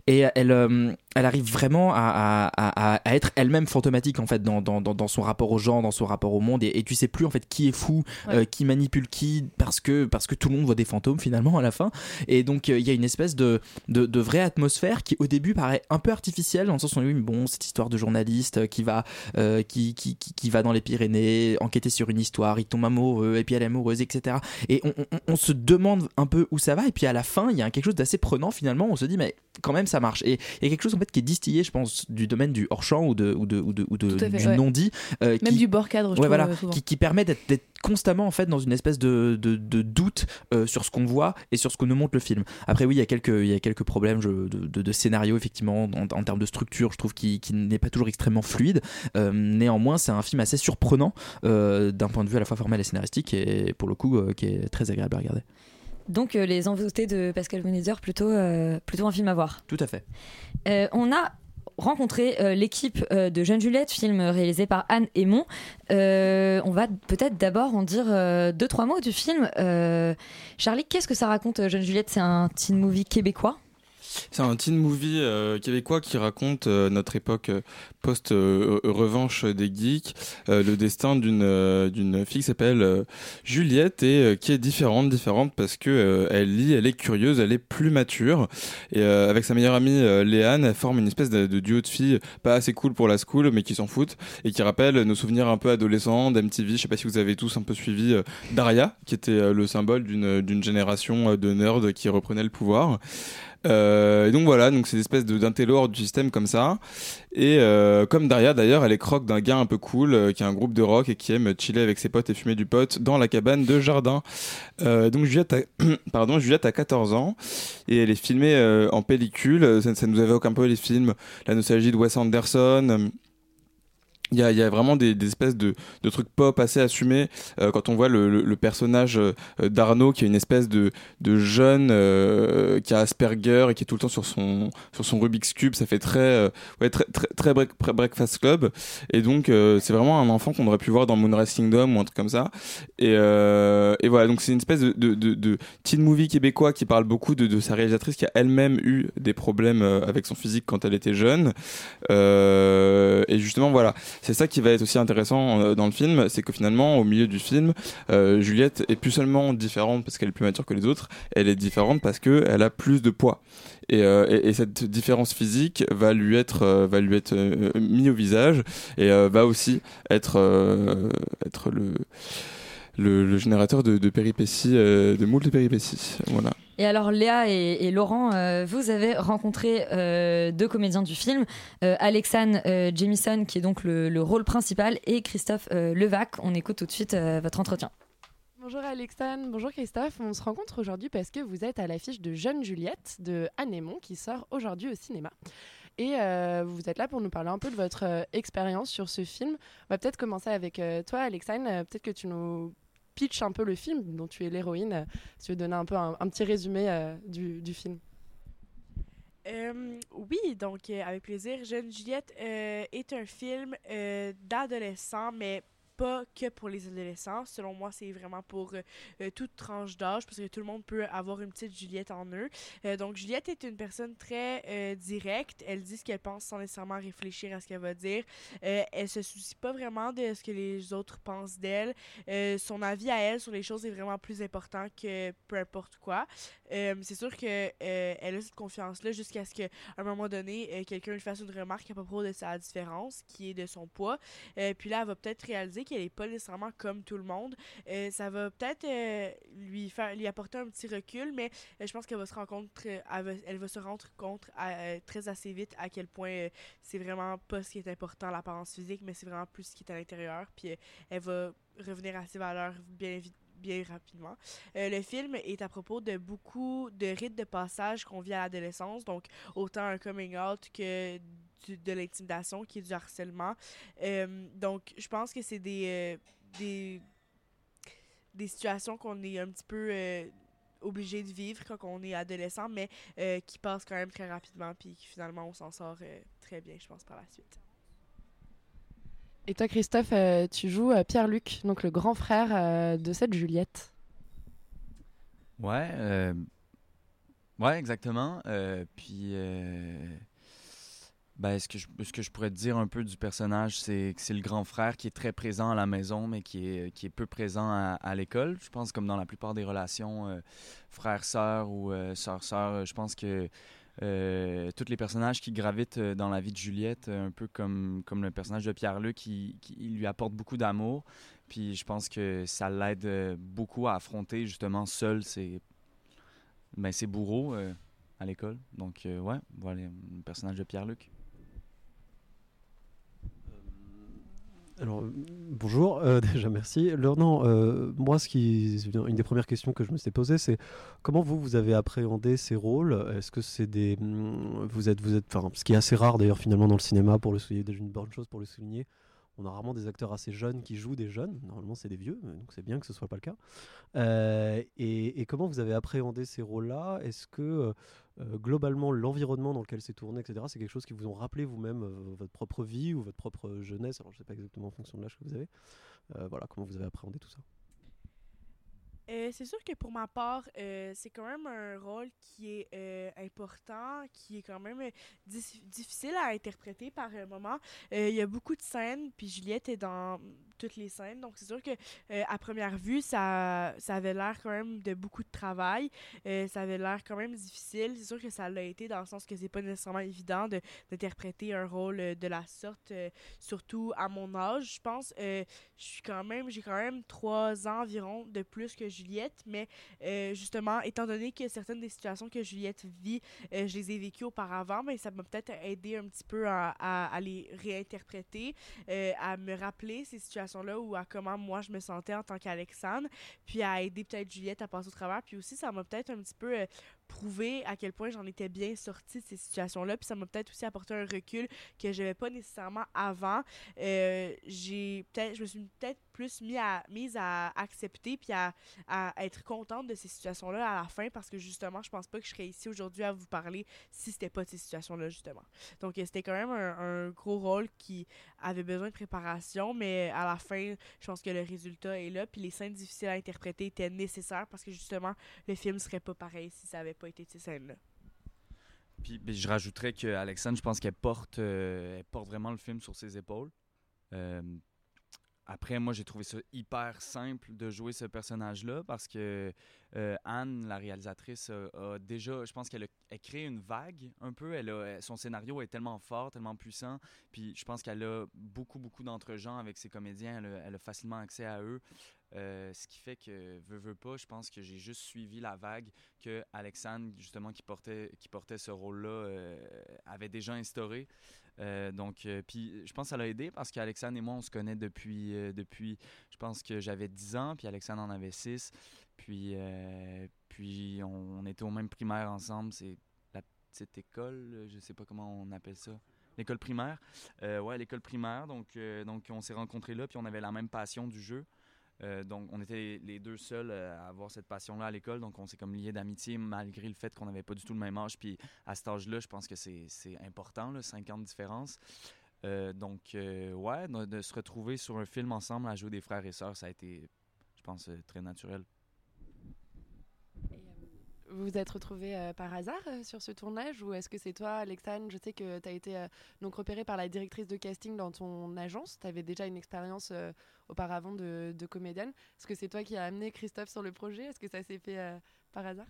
Et elle, euh, elle arrive vraiment à, à- à- à être elle-même fantomatique, en fait, dans, dans, dans, dans son rapport aux gens, dans son rapport au monde, et, et tu sais plus, en fait, qui est fou, Ouais. euh, qui manipule qui, parce que, parce que tout le monde voit des fantômes, finalement, à la fin. Et donc, euh, il y a une espèce de, de, de vraie atmosphère qui, au début, paraît un peu artificielle, dans le sens où, oui, mais bon, cette histoire de journaliste euh, qui va, euh, qui, qui, qui, qui va dans les Pyrénées, enquêter sur une histoire, il tombe amoureux, et puis elle est amoureuse, etc. Et on, on- on se demande un peu où ça va, et puis à la fin, il y a quelque chose d'assez prenant, finalement, on se dit, mais quand même, ça marche. Et il y a quelque chose, en fait, qui est distillé, je pense, du domaine du hors-champ ou, de, ou, de, ou, de, ou de- Tout à fait, du ouais. non-dit. euh, Même qui- du bord cadre, je Ouais, voilà, euh, qui, qui permet d'être constamment en fait dans une espèce de, doute euh, sur ce qu'on voit et sur ce que nous montre le film. Après oui, il y a quelques, il y a quelques problèmes je- de, scénario effectivement en, en termes de structure, je trouve qui, qui n'est pas toujours extrêmement fluide. Euh, néanmoins, c'est un film assez surprenant d'un point de vue à la fois formel et scénaristique et pour le coup qui est très agréable à regarder. Donc euh, Les Envoûtés de Pascal Bonitzer, plutôt, euh, plutôt un film à voir. Tout à fait. Euh, on a rencontré l'équipe de Jeune Juliette, film réalisé par Anne Aymon. On va peut-être d'abord en dire deux, trois mots du film. Charlie, qu'est-ce que ça raconte, Jeune Juliette? C'est un teen movie québécois? C'est un teen movie euh, québécois qui raconte euh, notre époque euh, post-revanche des geeks, euh, le destin d'une euh, d'une fille qui s'appelle euh, Juliette et euh, qui est différente, différente parce que euh, elle lit, elle est curieuse, elle est plus mature et euh, avec sa meilleure amie euh, Léane, elle forme une espèce de, duo de filles pas assez cool pour la school mais qui s'en foutent et qui rappellent nos souvenirs un peu adolescents d'MTV. Je sais pas si vous avez tous un peu suivi euh, Daria, qui était euh, le symbole d'une d'une génération euh, de nerds qui reprenait le pouvoir. Euh, et donc voilà, donc c'est une espèce de- d'intello du système comme ça. Et euh, comme Daria d'ailleurs, elle est croque d'un gars un peu cool euh, qui a un groupe de rock et qui aime chiller avec ses potes et fumer du pot dans la cabane de jardin. Donc Juliette a, pardon, Juliette a 14 ans et elle est filmée en pellicule. Ça, ça nous évoque un peu les films, la nostalgie de Wes Anderson. Il y a, vraiment des, espèces de, trucs pop assez assumés. Euh, quand on voit le, personnage euh, d'Arnaud qui est une espèce de, jeune euh, qui a Asperger et qui est tout le temps sur son Rubik's cube ça fait très très très, très break- break- Breakfast Club. Et donc c'est vraiment un enfant qu'on aurait pu voir dans Moonrise Kingdom ou un truc comme ça. Et, voilà donc c'est une espèce de, teen movie québécois qui parle beaucoup de, sa réalisatrice qui a elle-même eu des problèmes avec son physique quand elle était jeune. Et justement voilà c'est ça qui va être aussi intéressant euh, dans le film, c'est que finalement, au milieu du film, euh, Juliette est plus seulement différente parce qu'elle est plus mature que les autres, elle est différente parce que elle a plus de poids. Et, euh, et, et cette différence physique va lui être euh, va lui être mis au visage et va aussi être être le le, le générateur de, de péripéties, euh, de moult péripéties. Voilà. Et alors Léa et, et Laurent, euh, vous avez rencontré euh, deux comédiens du film, euh, Alexandre euh, Jamison qui est donc le, le rôle principal et Christophe euh, Levac. On écoute tout de suite euh, votre entretien. Bonjour Alexandre, bonjour Christophe. On se rencontre aujourd'hui parce que vous êtes à l'affiche de Jeune Juliette de Anne Aymon qui sort aujourd'hui au cinéma. Et euh, vous êtes là pour nous parler un peu de votre euh, expérience sur ce film. On va peut-être commencer avec euh, toi Alexandre. Euh, peut-être que tu nous pitches un peu le film dont tu es l'héroïne. Euh, Si tu veux donner un peu un, petit résumé euh, du, du film. Euh, oui, donc avec plaisir. Jeune Juliette est un film d'adolescents, mais pas que pour les adolescents. Selon moi, c'est vraiment pour euh, euh, toute tranche d'âge, parce que tout le monde peut avoir une petite Juliette en eux. Euh, donc, Juliette est une personne très directe. Elle dit ce qu'elle pense sans nécessairement réfléchir à ce qu'elle va dire. Elle se soucie pas vraiment de ce que les autres pensent d'elle. Son avis à elle sur les choses est vraiment plus important que peu importe quoi. Euh, c'est sûr que euh, elle a cette confiance-là jusqu'à ce qu'à un moment donné, euh, quelqu'un lui fasse une remarque à propos de sa différence, qui est de son poids. Puis là, elle va peut-être réaliser qu'elle n'est pas nécessairement comme tout le monde. Ça va peut-être lui faire, lui apporter un petit recul, mais je pense qu'elle va se rendre compte, elle va, se rendre compte très assez vite à quel point c'est vraiment pas ce qui est important, l'apparence physique, mais c'est vraiment plus ce qui est à l'intérieur. Puis elle va revenir à ses valeurs bien vite bien rapidement. Euh, le film est à propos de beaucoup de rites de passage qu'on vit à l'adolescence, donc autant un coming out que de l'intimidation qui est du harcèlement. Euh, donc je pense que c'est des, euh, des des situations qu'on est un petit peu obligé de vivre quand on est adolescent, mais qui passe quand même très rapidement, puis finalement on s'en sort très bien, je pense, par la suite. Et toi, Christophe, euh, tu joues euh, Pierre-Luc, donc le grand frère euh, de cette Juliette. Ouais, ouais, exactement. Puis, ben, ce que, je, pourrais te dire un peu du personnage, c'est que c'est le grand frère qui est très présent à la maison, mais qui est, peu présent à, l'école. Je pense comme dans la plupart des relations frère-sœur ou sœur-sœur, je pense que euh, tous les personnages qui gravitent euh, dans la vie de Juliette, euh, un peu comme, comme le personnage de Pierre-Luc, qui, qui lui apporte beaucoup d'amour. Puis je pense que ça l'aide beaucoup à affronter justement seul ses, ben, bourreaux à l'école. Donc ouais, voilà le personnage de Pierre-Luc. Alors, euh, bonjour, euh, déjà merci. Alors, non, euh, moi, une des premières questions que je me suis posée, c'est comment vous, vous avez appréhendé ces rôles? Est-ce que c'est des. hum, Vous êtes, vous êtes, enfin, ce qui est assez rare d'ailleurs, finalement, dans le cinéma, pour le souligner, déjà une bonne chose pour le souligner. On a rarement des acteurs assez jeunes qui jouent des jeunes. Normalement, c'est des vieux, donc c'est bien que ce soit pas le cas. Euh, et, et comment vous avez appréhendé ces rôles-là? Est-ce que euh, globalement, l'environnement dans lequel c'est tourné, etc., c'est quelque chose qui vous ont rappelé vous-même euh, votre propre vie ou votre propre jeunesse? Alors, je sais pas exactement en fonction de l'âge que vous avez. Euh, voilà, comment vous avez appréhendé tout ça? C'est sûr que pour ma part, c'est quand même un rôle qui est important, qui est quand même dif- difficile à interpréter par moment. Il y a beaucoup de scènes, puis Juliette est dans toutes les scènes, donc c'est sûr que euh, à première vue, ça, ça avait l'air quand même de beaucoup de travail. Euh, ça avait l'air quand même difficile. C'est sûr que ça l'a été dans le sens que c'est pas nécessairement évident de- d'interpréter un rôle euh, de la sorte, surtout à mon âge, je pense. Je suis quand même, j'ai quand même trois ans environ de plus que Juliette, mais justement, étant donné que certaines des situations que Juliette vit, je les ai vécues auparavant, mais ça m'a peut-être aidé un petit peu à, à- les réinterpréter, à me rappeler ces situations-là ou à comment moi je me sentais en tant qu'Alexandre, puis à aider peut-être Juliette à passer au travers, puis aussi ça m'a peut-être un petit peu prouvé à quel point j'en étais bien sortie de ces situations-là, puis ça m'a peut-être aussi apporté un recul que j'avais pas nécessairement avant. Euh, j'ai peut-être, je me suis peut-être plus mis à, mise à accepter puis à, à être contente de ces situations-là à la fin parce que justement, je pense pas que je serais ici aujourd'hui à vous parler si c'était pas de ces situations-là justement. Donc euh, c'était quand même un, un gros rôle qui avait besoin de préparation, mais à la fin, je pense que le résultat est là puis les scènes difficiles à interpréter étaient nécessaires parce que justement, le film serait pas pareil si ça avait pas été de ces scènes-là. Puis ben, je rajouterais que Alexandre, je pense qu'elle porte, euh, elle porte vraiment le film sur ses épaules. Euh, après, moi, j'ai trouvé ça hyper simple de jouer ce personnage-là parce que euh, Anne, la réalisatrice, a, déjà, je pense qu'elle a, crée une vague un peu. Son scénario est tellement fort, tellement puissant. Puis je pense qu'elle a beaucoup, beaucoup d'entre-gens avec ses comédiens. Elle a facilement accès à eux. Euh, ce qui fait que, veux, veux pas, je pense que j'ai juste suivi la vague que Alexandre, justement, qui portait, qui portait ce rôle-là, euh, avait déjà instauré. Euh, donc, puis je pense que ça l'a aidé parce qu'Alexandre et moi, on se connaît depuis, depuis je pense que j'avais 10 ans, puis Alexandre en avait 6. Puis, puis on, était au même primaire ensemble. C'est la petite école, je sais pas comment on appelle ça. L'école primaire? Ouais, l'école primaire. Donc, donc on s'est rencontrés là, puis on avait la même passion du jeu. Euh, donc, on était les deux seuls euh, à avoir cette passion-là à l'école. Donc, on s'est comme liés d'amitié malgré le fait qu'on n'avait pas du tout le même âge. Puis, à cet âge-là, je pense que c'est important, là, 5 ans de différence. Euh, donc, ouais, de, de se retrouver sur un film ensemble à jouer des frères et sœurs, ça a été, je pense, très naturel. Vous vous êtes retrouvé euh, par hasard euh, sur ce tournage ou est-ce que c'est toi, Alexandre Je sais que tu as été euh, donc repéré par la directrice de casting dans ton agence. Tu avais déjà une expérience auparavant de, comédienne. Est-ce que c'est toi qui as amené Christophe sur le projet? Est-ce que ça s'est fait par hasard?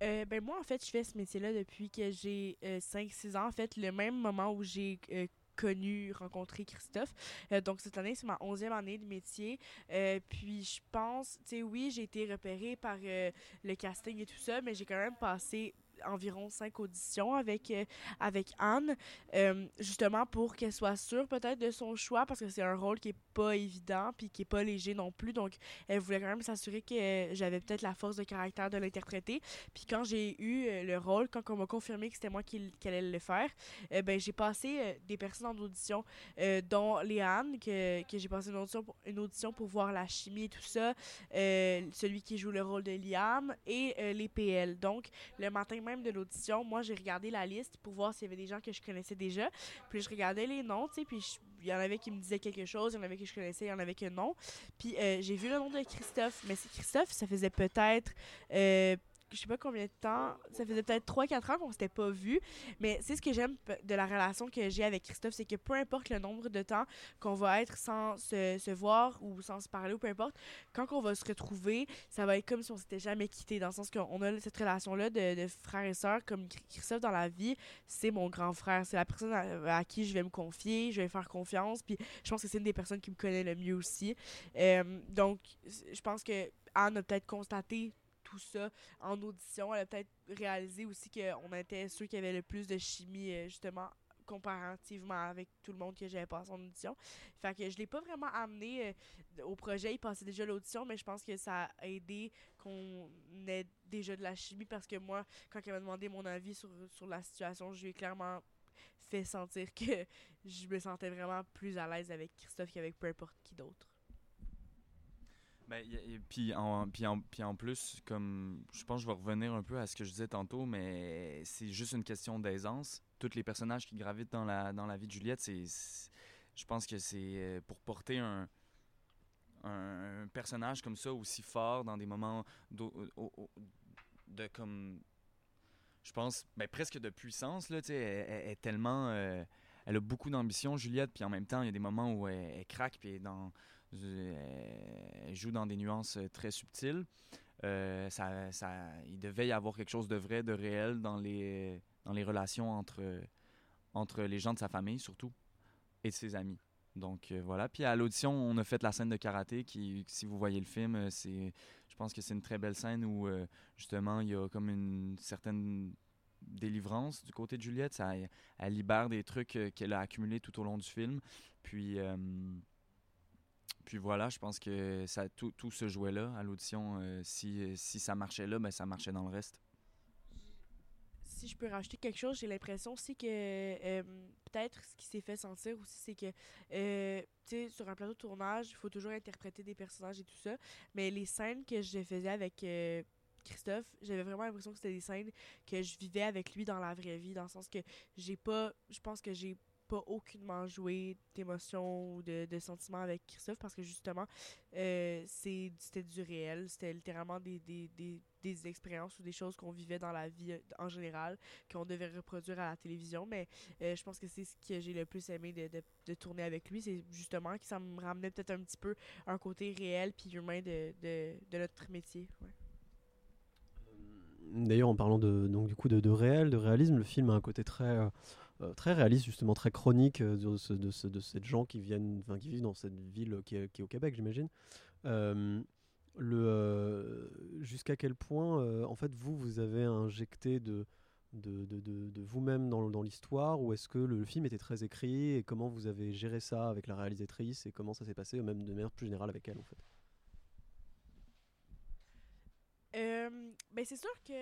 Ben moi, en fait, je fais ce métier-là depuis que j'ai 5-6 ans. En fait, le même moment où j'ai connu, rencontré Christophe. Euh, donc, cette année, c'est ma 11e année de métier. Euh, puis, je pense, tu sais, oui, j'ai été repérée par euh, le casting et tout ça, mais j'ai quand même passé environ cinq auditions avec, euh, avec Anne, euh, justement pour qu'elle soit sûre peut-être de son choix, parce que c'est un rôle qui est pas évident, puis qui est pas léger non plus, donc elle voulait quand même s'assurer que euh, j'avais peut-être la force de caractère de l'interpréter. Puis quand j'ai eu le rôle, quand on m'a confirmé que c'était moi qui, qui allait le faire, ben, j'ai passé des personnes en audition, dont Léane, que, que j'ai passé une audition, pour, une audition pour voir la chimie et tout ça, celui qui joue le rôle de Liam et les PL. Donc, le matin même de l'audition, moi, j'ai regardé la liste pour voir s'il y avait des gens que je connaissais déjà. Puis je regardais les noms, tu sais, puis il y en avait qui me disaient quelque chose, il y en avait que je connaissais, il y en avait que non. Puis euh, j'ai vu le nom de Christophe, mais c'est Christophe, ça faisait peut-être... euh, je sais pas combien de temps, ça faisait peut-être 3-4 ans qu'on s'était pas vu, mais c'est ce que j'aime de la relation que j'ai avec Christophe, c'est que peu importe le nombre de temps qu'on va être sans se, se voir ou sans se parler ou peu importe, quand on va se retrouver, ça va être comme si on s'était jamais quitté, dans le sens qu'on a cette relation-là de, frère et sœur, comme Chr- Christophe dans la vie, c'est mon grand frère, c'est la personne à, qui je vais me confier, je vais faire confiance, puis je pense que c'est une des personnes qui me connaît le mieux aussi. Euh, donc, je pense que Anne a peut-être constaté tout ça en audition. Elle a peut-être réalisé aussi qu'on était ceux qui avaient le plus de chimie, euh, justement, comparativement avec tout le monde que j'avais passé en audition. Fait que je l'ai pas vraiment amené euh, au projet. Il passait déjà l'audition, mais je pense que ça a aidé qu'on ait déjà de la chimie parce que moi, quand elle m'a demandé mon avis sur, sur la situation, je lui ai clairement fait sentir que je me sentais vraiment plus à l'aise avec Christophe qu'avec peu importe qui d'autre. Ben, puis, en, puis, en, puis en plus, comme je pense que je vais revenir un peu à ce que je disais tantôt, mais c'est juste une question d'aisance. Tous les personnages qui gravitent dans la, dans la vie de Juliette, c'est, je pense que c'est euh, pour porter un, un personnage comme ça aussi fort dans des moments au- de comme je pense ben, presque de puissance là tu sais elle, est tellement euh, elle a beaucoup d'ambition Juliette puis en même temps il y a des moments où elle, elle craque puis dans elle joue dans des nuances euh, très subtiles Euh, ça, ça il devait y avoir quelque chose de vrai de réel dans les dans les relations entre entre les gens de sa famille surtout et ses amis donc euh, voilà. Puis à l'audition, on a fait la scène de karaté qui, si vous voyez le film, euh, c'est, je pense que c'est une très belle scène où euh, justement il y a comme une certaine délivrance du côté de Juliette. Ça, elle libère des trucs euh, qu'elle a accumulés tout au long du film. Puis, euh, puis voilà, je pense que ça, tout, tout se jouait là à l'audition. Euh, si, si ça marchait là, ben, ça marchait dans le reste. si je peux rajouter quelque chose, j'ai l'impression aussi que euh, peut-être ce qui s'est fait sentir aussi, c'est que, euh, sur un plateau de tournage, il faut toujours interpréter des personnages et tout ça. Mais les scènes que je faisais avec euh, Christophe, j'avais vraiment l'impression que c'était des scènes que je vivais avec lui dans la vraie vie, dans le sens que j'ai pas, je pense que j'ai pas aucunement joué d'émotions ou de, de sentiments avec Christophe parce que justement, euh, c'était du réel. C'était littéralement des, des, des, des expériences ou des choses qu'on vivait dans la vie euh, en général, qu'on devait reproduire à la télévision. Mais euh, je pense que c'est ce que j'ai le plus aimé de, de, de tourner avec lui. C'est justement que ça me ramenait peut-être un petit peu un côté réel puis humain de, de, notre métier. Ouais. D'ailleurs, en parlant de, donc, du coup de réel, de réalisme, le film a un côté très, euh, très réaliste, justement très chronique euh, de, ce- de, ce- de ces gens qui, viennent, qui vivent dans cette ville qui est, au Québec, j'imagine. Euh, le, jusqu'à quel point, en fait, vous, vous avez injecté de, vous-même dans, l'histoire, ou est-ce que le, film était très écrit, et comment vous avez géré ça avec la réalisatrice, et comment ça s'est passé, même de manière plus générale avec elle, en fait? Ben c'est sûr que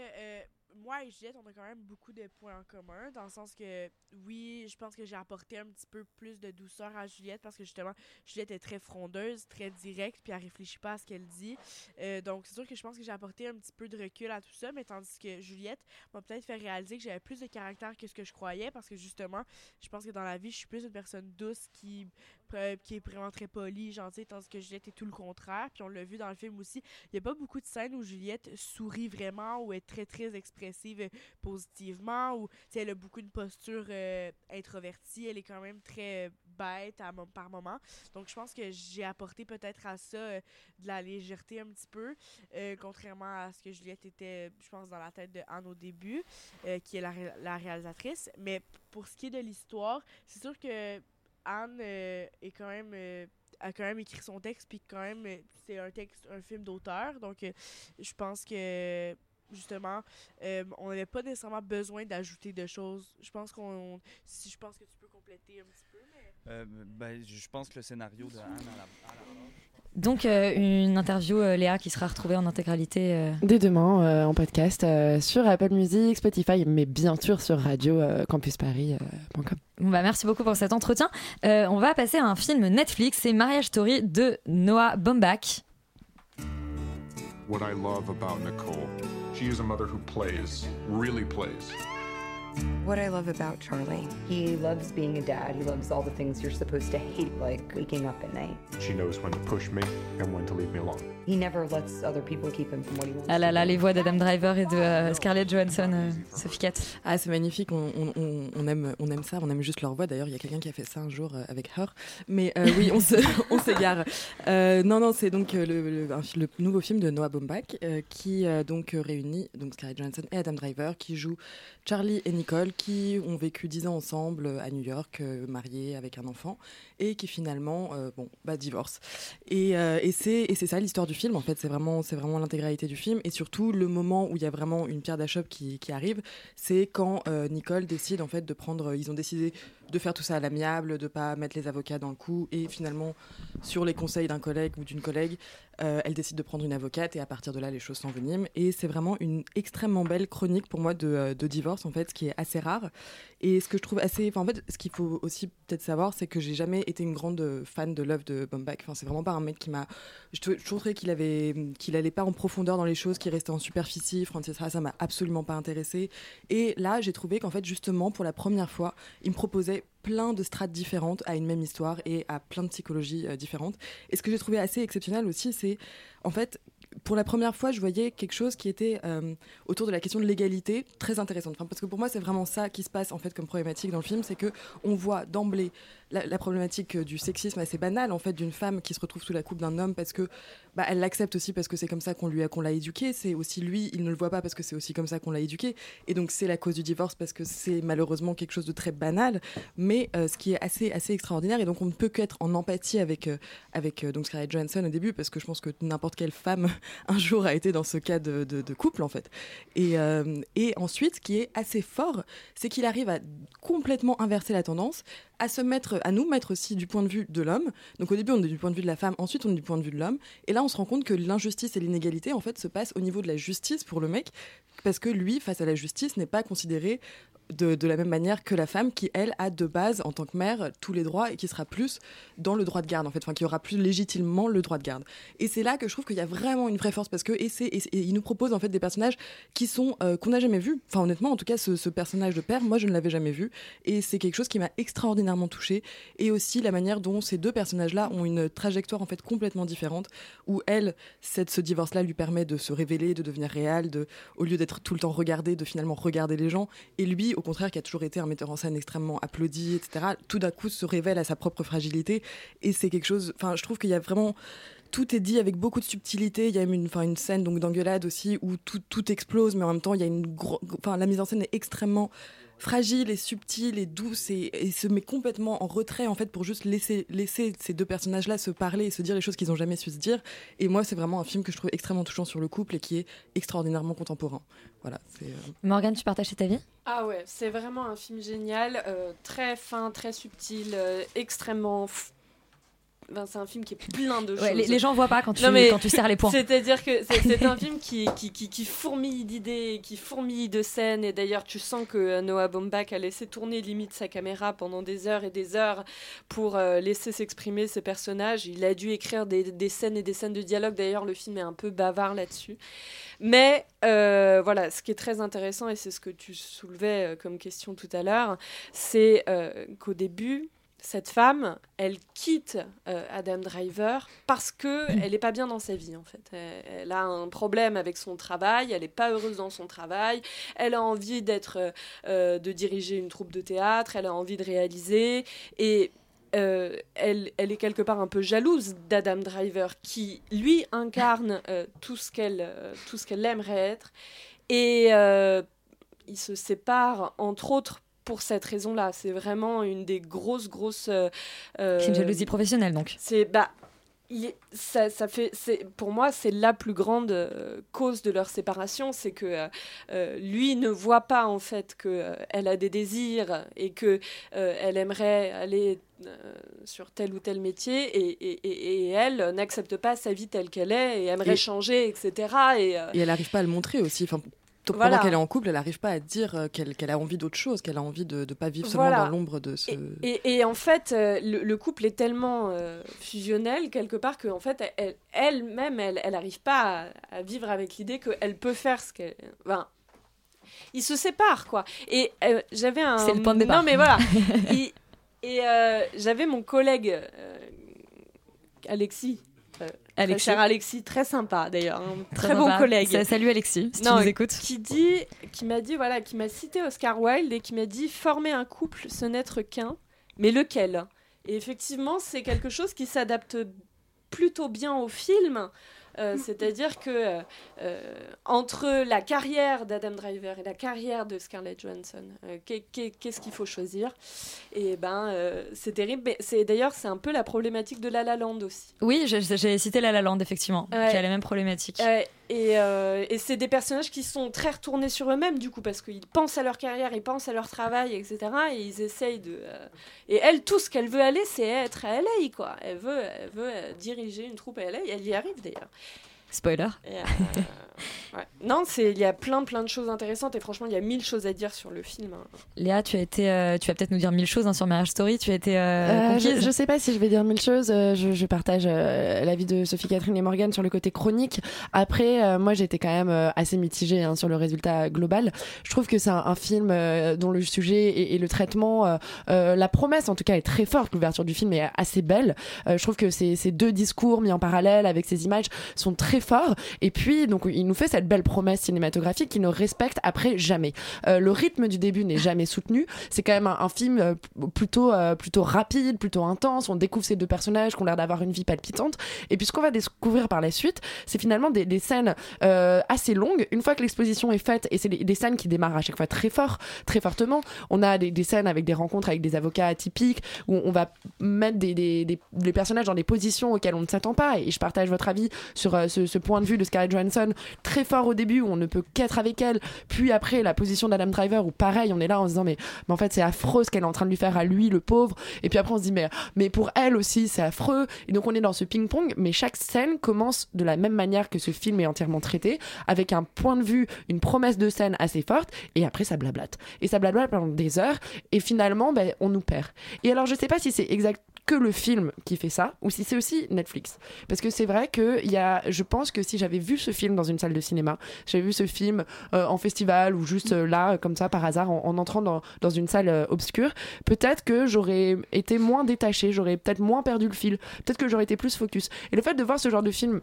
moi et Juliette, on a quand même beaucoup de points en commun, dans le sens que, oui, je pense que j'ai apporté un petit peu plus de douceur à Juliette, parce que justement, Juliette est très frondeuse, très directe, puis elle réfléchit pas à ce qu'elle dit. Euh, donc, c'est sûr que je pense que j'ai apporté un petit peu de recul à tout ça, mais tandis que Juliette m'a peut-être fait réaliser que j'avais plus de caractère que ce que je croyais, parce que justement, je pense que dans la vie, je suis plus une personne douce qui, qui est vraiment très polie, gentille, tandis que Juliette est tout le contraire. Puis on l'a vu dans le film aussi, il y a pas beaucoup de scènes où Juliette sourit vraiment, ou est très, très expressive positivement, ou elle a beaucoup une posture euh, introvertie, elle est quand même très euh, bête par moment. Donc je pense que j'ai apporté peut-être à ça euh, de la légèreté un petit peu, euh, contrairement à ce que Juliette était, je pense, dans la tête de Anne au début, qui est la réalisatrice. Mais pour ce qui est de l'histoire, c'est sûr que Anne euh, euh, a quand même écrit son texte puis quand même euh, c'est un texte un film d'auteur donc je pense que justement, on n'avait pas nécessairement besoin d'ajouter de choses. Je pense qu'on, si je pense que tu peux compléter un petit peu. Mais... Ben, je pense que le scénario de Anne à la, à Donc euh, une interview euh, Léa qui sera retrouvée en intégralité. euh, Dès demain euh, en podcast euh, sur Apple Music, Spotify, mais bien sûr sur Radio euh, Campus Paris.com. Bon bah merci beaucoup pour cet entretien. Euh, on va passer à un film Netflix, c'est Marriage Story de Noah Baumbach. What I love about Nicole, she is a mother who plays, really plays. What I love about Charlie, he loves being a dad. He loves all the things you're supposed to hate, like waking up at night. She knows when to push me and when to leave me alone. He never lets other people keep him from what he wants. Ah là là, les voix d'Adam Driver et de euh, Scarlett Johansson, euh, Sophie Catt. Ah, c'est magnifique, on, on- on- aime, on aime ça, on aime juste leur voix. D'ailleurs, il y a quelqu'un qui a fait ça un jour euh, avec Her. Mais euh, oui, on se- on s'égare. Euh, non, non, c'est donc euh, le, le- le nouveau film de Noah Baumbach euh, qui euh, donc euh, réunit donc Scarlett Johansson et Adam Driver qui jouent Charlie et Nicole qui ont vécu 10 ans ensemble euh, à New York, euh, mariés avec un enfant et qui finalement, euh, bon, bah, divorcent. Et, et c'est ça l'histoire du film en fait, c'est vraiment, vraiment l'intégralité du film. Et surtout le moment où il y a vraiment une pierre d'achoppe qui, arrive, c'est quand Nicole décide en fait de prendre, ils ont décidé de faire tout ça à l'amiable, de pas mettre les avocats dans le coup. Et finalement sur les conseils d'un collègue ou d'une collègue, euh, elle décide de prendre une avocate et à partir de là les choses s'enveniment. Et c'est vraiment une extrêmement belle chronique pour moi de, euh, divorce en fait, ce qui est assez rare. Et ce que je trouve assez, en fait ce qu'il faut aussi peut-être savoir c'est que j'ai jamais été une grande fan de l'œuvre de Baumbach, enfin c'est vraiment pas un mec qui m'a, je, trou- je trouvais qu'il avait, allait pas en profondeur dans les choses, qu'il restait en superficie, etc. ça m'a absolument pas intéressé et là j'ai trouvé qu'en fait justement pour la première fois il me proposait plein de strates différentes à une même histoire et à plein de psychologies euh, différentes. Et ce que j'ai trouvé assez exceptionnel aussi, c'est en fait pour la première fois, je voyais quelque chose qui était euh, autour de la question de l'égalité très intéressante. Parce que pour moi, c'est vraiment ça qui se passe en fait comme problématique dans le film, c'est que on voit d'emblée la, problématique euh, du sexisme assez banal en fait d'une femme qui se retrouve sous la coupe d'un homme parce que bah, elle l'accepte aussi parce que c'est comme ça qu'on lui a qu'on l'a éduqué. C'est aussi lui, il ne le voit pas parce que c'est aussi comme ça qu'on l'a éduqué. Et donc c'est la cause du divorce parce que c'est malheureusement quelque chose de très banal, mais euh, ce qui est assez assez extraordinaire. Et donc on ne peut qu'être en empathie avec euh, avec donc Scarlett Johansson au début parce que je pense que n'importe quelle femme un jour a été dans ce cas de, de- de couple en fait. Et, et ensuite, ce qui est assez fort, c'est qu'il arrive à complètement inverser la tendance, à se mettre, à nous mettre aussi du point de vue de l'homme. Donc au début, on est du point de vue de la femme, ensuite on est du point de vue de l'homme. Et là, on se rend compte que l'injustice et l'inégalité en fait se passent au niveau de la justice pour le mec, parce que lui, face à la justice, n'est pas considéré de, la même manière que la femme qui, elle, a de base, en tant que mère, tous les droits et qui sera plus dans le droit de garde, en fait, enfin, qui aura plus légitimement le droit de garde. Et c'est là que je trouve qu'il y a vraiment une vraie force parce que, et, et, et nous propose en fait des personnages qui sont, euh, qu'on n'a jamais vus. Enfin, honnêtement, en tout cas, ce, personnage de père, moi, je ne l'avais jamais vu. Et c'est quelque chose qui m'a extraordinairement touchée. Et aussi la manière dont ces deux personnages-là ont une trajectoire, en fait, complètement différente, où elle, cette, ce divorce-là lui permet de se révéler, de devenir réel, de, au lieu d'être tout le temps regardé, de finalement regarder les gens. Et lui, au contraire, qui a toujours été un metteur en scène extrêmement applaudi, etc., tout d'un coup se révèle à sa propre fragilité. Et c'est quelque chose, enfin, je trouve qu'il y a vraiment tout est dit avec beaucoup de subtilité. Il y a même une, une scène donc d'engueulade aussi où tout, tout explose, mais en même temps, il y a une gro- enfin, la mise en scène est extrêmement fragile et subtile et douce et, et se met complètement en retrait en fait pour juste laisser, laisser ces deux personnages-là se parler et se dire les choses qu'ils n'ont jamais su se dire. Et moi, c'est vraiment un film que je trouve extrêmement touchant sur le couple et qui est extraordinairement contemporain. Voilà. euh, Morgane, tu partages cet avis? Ah ouais, c'est vraiment un film génial, euh, très fin, très subtil, euh, extrêmement. Ben, c'est un film qui est plein de Ouais, choses. les- les gens voient pas quand tu- Non, mais quand tu serres les poings. C'est-à-dire que c'est un film qui, qui, qui, qui fourmille d'idées, qui fourmille de scènes, et d'ailleurs tu sens que euh, Noah Baumbach a laissé tourner limite sa caméra pendant des heures et des heures pour euh, laisser s'exprimer ses personnages. Il a dû écrire des, des scènes et des scènes de dialogue. D'ailleurs, le film est un peu bavard là-dessus. Mais euh, voilà, ce qui est très intéressant, et c'est ce que tu soulevais euh, comme question tout à l'heure, c'est qu'au début, cette femme, elle quitte euh, Adam Driver parce que elle n'est pas bien dans sa vie en fait. Elle, a un problème avec son travail, elle n'est pas heureuse dans son travail, elle a envie d'être, euh, euh, de diriger une troupe de théâtre, elle a envie de réaliser et elle, elle est quelque part un peu jalouse d'Adam Driver qui lui incarne tout ce qu'elle tout ce qu'elle aimerait être et ils se séparent entre autres pour cette raison-là. C'est vraiment une des grosses grosses. euh, C'est une euh, jalousie professionnelle donc. C'est bah il ça, ça fait, c'est, pour moi, c'est la plus grande euh, cause de leur séparation, c'est que euh, euh, lui ne voit pas en fait que euh, elle a des désirs et que euh, elle aimerait aller euh, sur tel ou tel métier et, et- et- et elle euh, n'accepte pas sa vie telle qu'elle est et aimerait changer, etc. Et, euh, Et elle n'arrive pas à le montrer aussi. Enfin, pendant Voilà. qu'elle est en couple, elle n'arrive pas à dire euh, qu'elle a envie d'autre chose, qu'elle a envie de ne pas vivre seulement Voilà. dans l'ombre de ce. Et, et en fait, euh, le, le couple est tellement euh, fusionnel quelque part que en fait, elle- elle-même, elle, elle n'arrive pas à, à vivre avec l'idée qu'elle peut faire ce qu'elle. Enfin, ils se séparent quoi. Et euh, j'avais un. C'est le point de départ. Non mais voilà. Et- et euh, j'avais mon collègue euh, Alexis. Alexis. cher Alexis, très sympa d'ailleurs, un très, Très bon sympa. collègue. Sa- salut Alexis, si tu nous écoutes. Qui dit, qui m'a dit voilà, qui m'a cité Oscar Wilde et qui m'a dit former un couple, ce n'être qu'un, mais lequel? Et effectivement, c'est quelque chose qui s'adapte plutôt bien au film. Euh, C'est-à-dire que euh, entre la carrière d'Adam Driver et la carrière de Scarlett Johansson, euh, qu'est- qu'est- qu'est-ce qu'il faut choisir? Et ben, euh, c'est terrible. Mais c'est d'ailleurs c'est un peu la problématique de La La Land aussi. Oui, j'ai- cité La La Land, effectivement, Ouais. qui a les mêmes problématiques. Euh, et c'est des personnages qui sont très retournés sur eux-mêmes, du coup, parce qu'ils pensent à leur carrière, ils pensent à leur travail, etc. Et ils essayent de. euh, Et elle, tout ce qu'elle veut aller, c'est être à LA, quoi. Elle veut, elle veut euh, diriger une troupe à LA, elle y arrive d'ailleurs. Spoiler. Et, euh, ouais. Non, c'est il y a plein plein de choses intéressantes et franchement il y a mille choses à dire sur le film. hein. Léa, tu as été, euh, tu vas peut-être nous dire mille choses hein, sur Marriage Story. Tu as été euh, Euh, je, je sais pas si je vais dire mille choses. euh, Je, je partage euh, l'avis de Sophie Catherine et Morgan sur le côté chronique. Après, euh, moi, j'étais quand même euh, assez mitigée hein, sur le résultat global. Je trouve que c'est un, un film euh, dont le sujet et, et le traitement, euh, euh, la promesse en tout cas est très forte. L'ouverture du film est assez belle. Euh, je trouve que ces, ces deux discours mis en parallèle avec ces images sont très forts. Et puis, donc, il nous fait cette belle promesse cinématographique qui ne respecte après jamais. Euh, le rythme du début n'est jamais soutenu. C'est quand même un, film euh, plutôt, euh, plutôt rapide, plutôt intense. On découvre ces deux personnages qui ont l'air d'avoir une vie palpitante. Et puis ce qu'on va découvrir par la suite, c'est finalement des, scènes assez longues. Une fois que l'exposition est faite, et c'est des, scènes qui démarrent à chaque fois très fort, très fortement. On a des, scènes avec des rencontres avec des avocats atypiques où on va mettre des, des, des- personnages dans des positions auxquelles on ne s'attend pas. Et je partage votre avis sur euh, ce, point de vue de Scarlett Johansson très fort au début où on ne peut qu'être avec elle. Puis après la position d'Adam Driver où pareil on est là en se disant mais, mais en fait c'est affreux ce qu'elle est en train de lui faire à lui le pauvre. Et puis après on se dit mais, mais pour elle aussi c'est affreux. Et donc on est dans ce ping-pong mais chaque scène commence de la même manière que ce film est entièrement traité avec un point de vue, une promesse de scène assez forte et après ça blablate. Et ça blablate pendant des heures et finalement ben, on nous perd. Et alors je sais pas si c'est exact que le film qui fait ça ou si c'est aussi Netflix parce que c'est vrai que il y a je pense que si j'avais vu ce film dans une salle de cinéma j'avais vu ce film euh, en festival ou juste euh, là euh, comme ça par hasard en, en entrant dans, dans une salle obscure peut-être que j'aurais été moins détaché j'aurais peut-être moins perdu le fil peut-être que j'aurais été plus focus. Et le fait de voir ce genre de film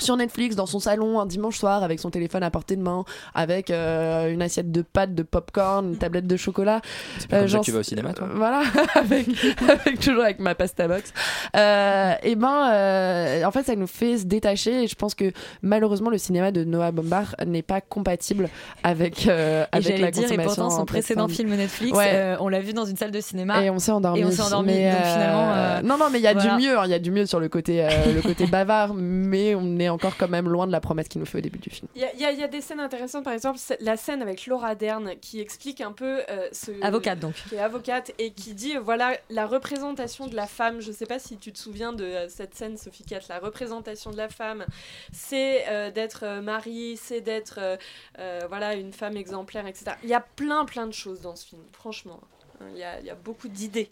sur Netflix dans son salon un dimanche soir avec son téléphone à portée de main avec euh, une assiette de pâtes de popcorn une tablette de chocolat C'est pas comme que tu vas au cinéma, toi? Voilà avec, avec- toujours avec ma pasta box euh, et ben euh, en fait ça nous fait se détacher et je pense que malheureusement le cinéma de Noah Bombard n'est pas compatible avec euh, Et avec j'allais la dire, et pourtant, son en précédent film Netflix, Ouais. euh, on l'a vu dans une salle de cinéma. Et on s'est endormi. Et on s'est endormi. Mais, donc euh, finalement. euh, Non, non, mais il y a voilà. du mieux. hein, Il y a du mieux sur le côté, euh, le côté bavard, mais on est encore quand même loin de la promesse qu'il nous fait au début du film. Il y, a- y y des scènes intéressantes, par exemple la scène avec Laura Dern qui explique un peu euh, ce Avocate, donc. qui est avocate et qui dit euh, voilà la représentation de la femme. Je sais pas si tu te souviens de euh, cette scène, Sophie Cat. La représentation de la femme, c'est euh, d'être euh, mari, c'est d'être voilà une femme exemplaire, etc. Il y a plein plein de choses dans ce film, franchement. Il y a, il y a beaucoup d'idées.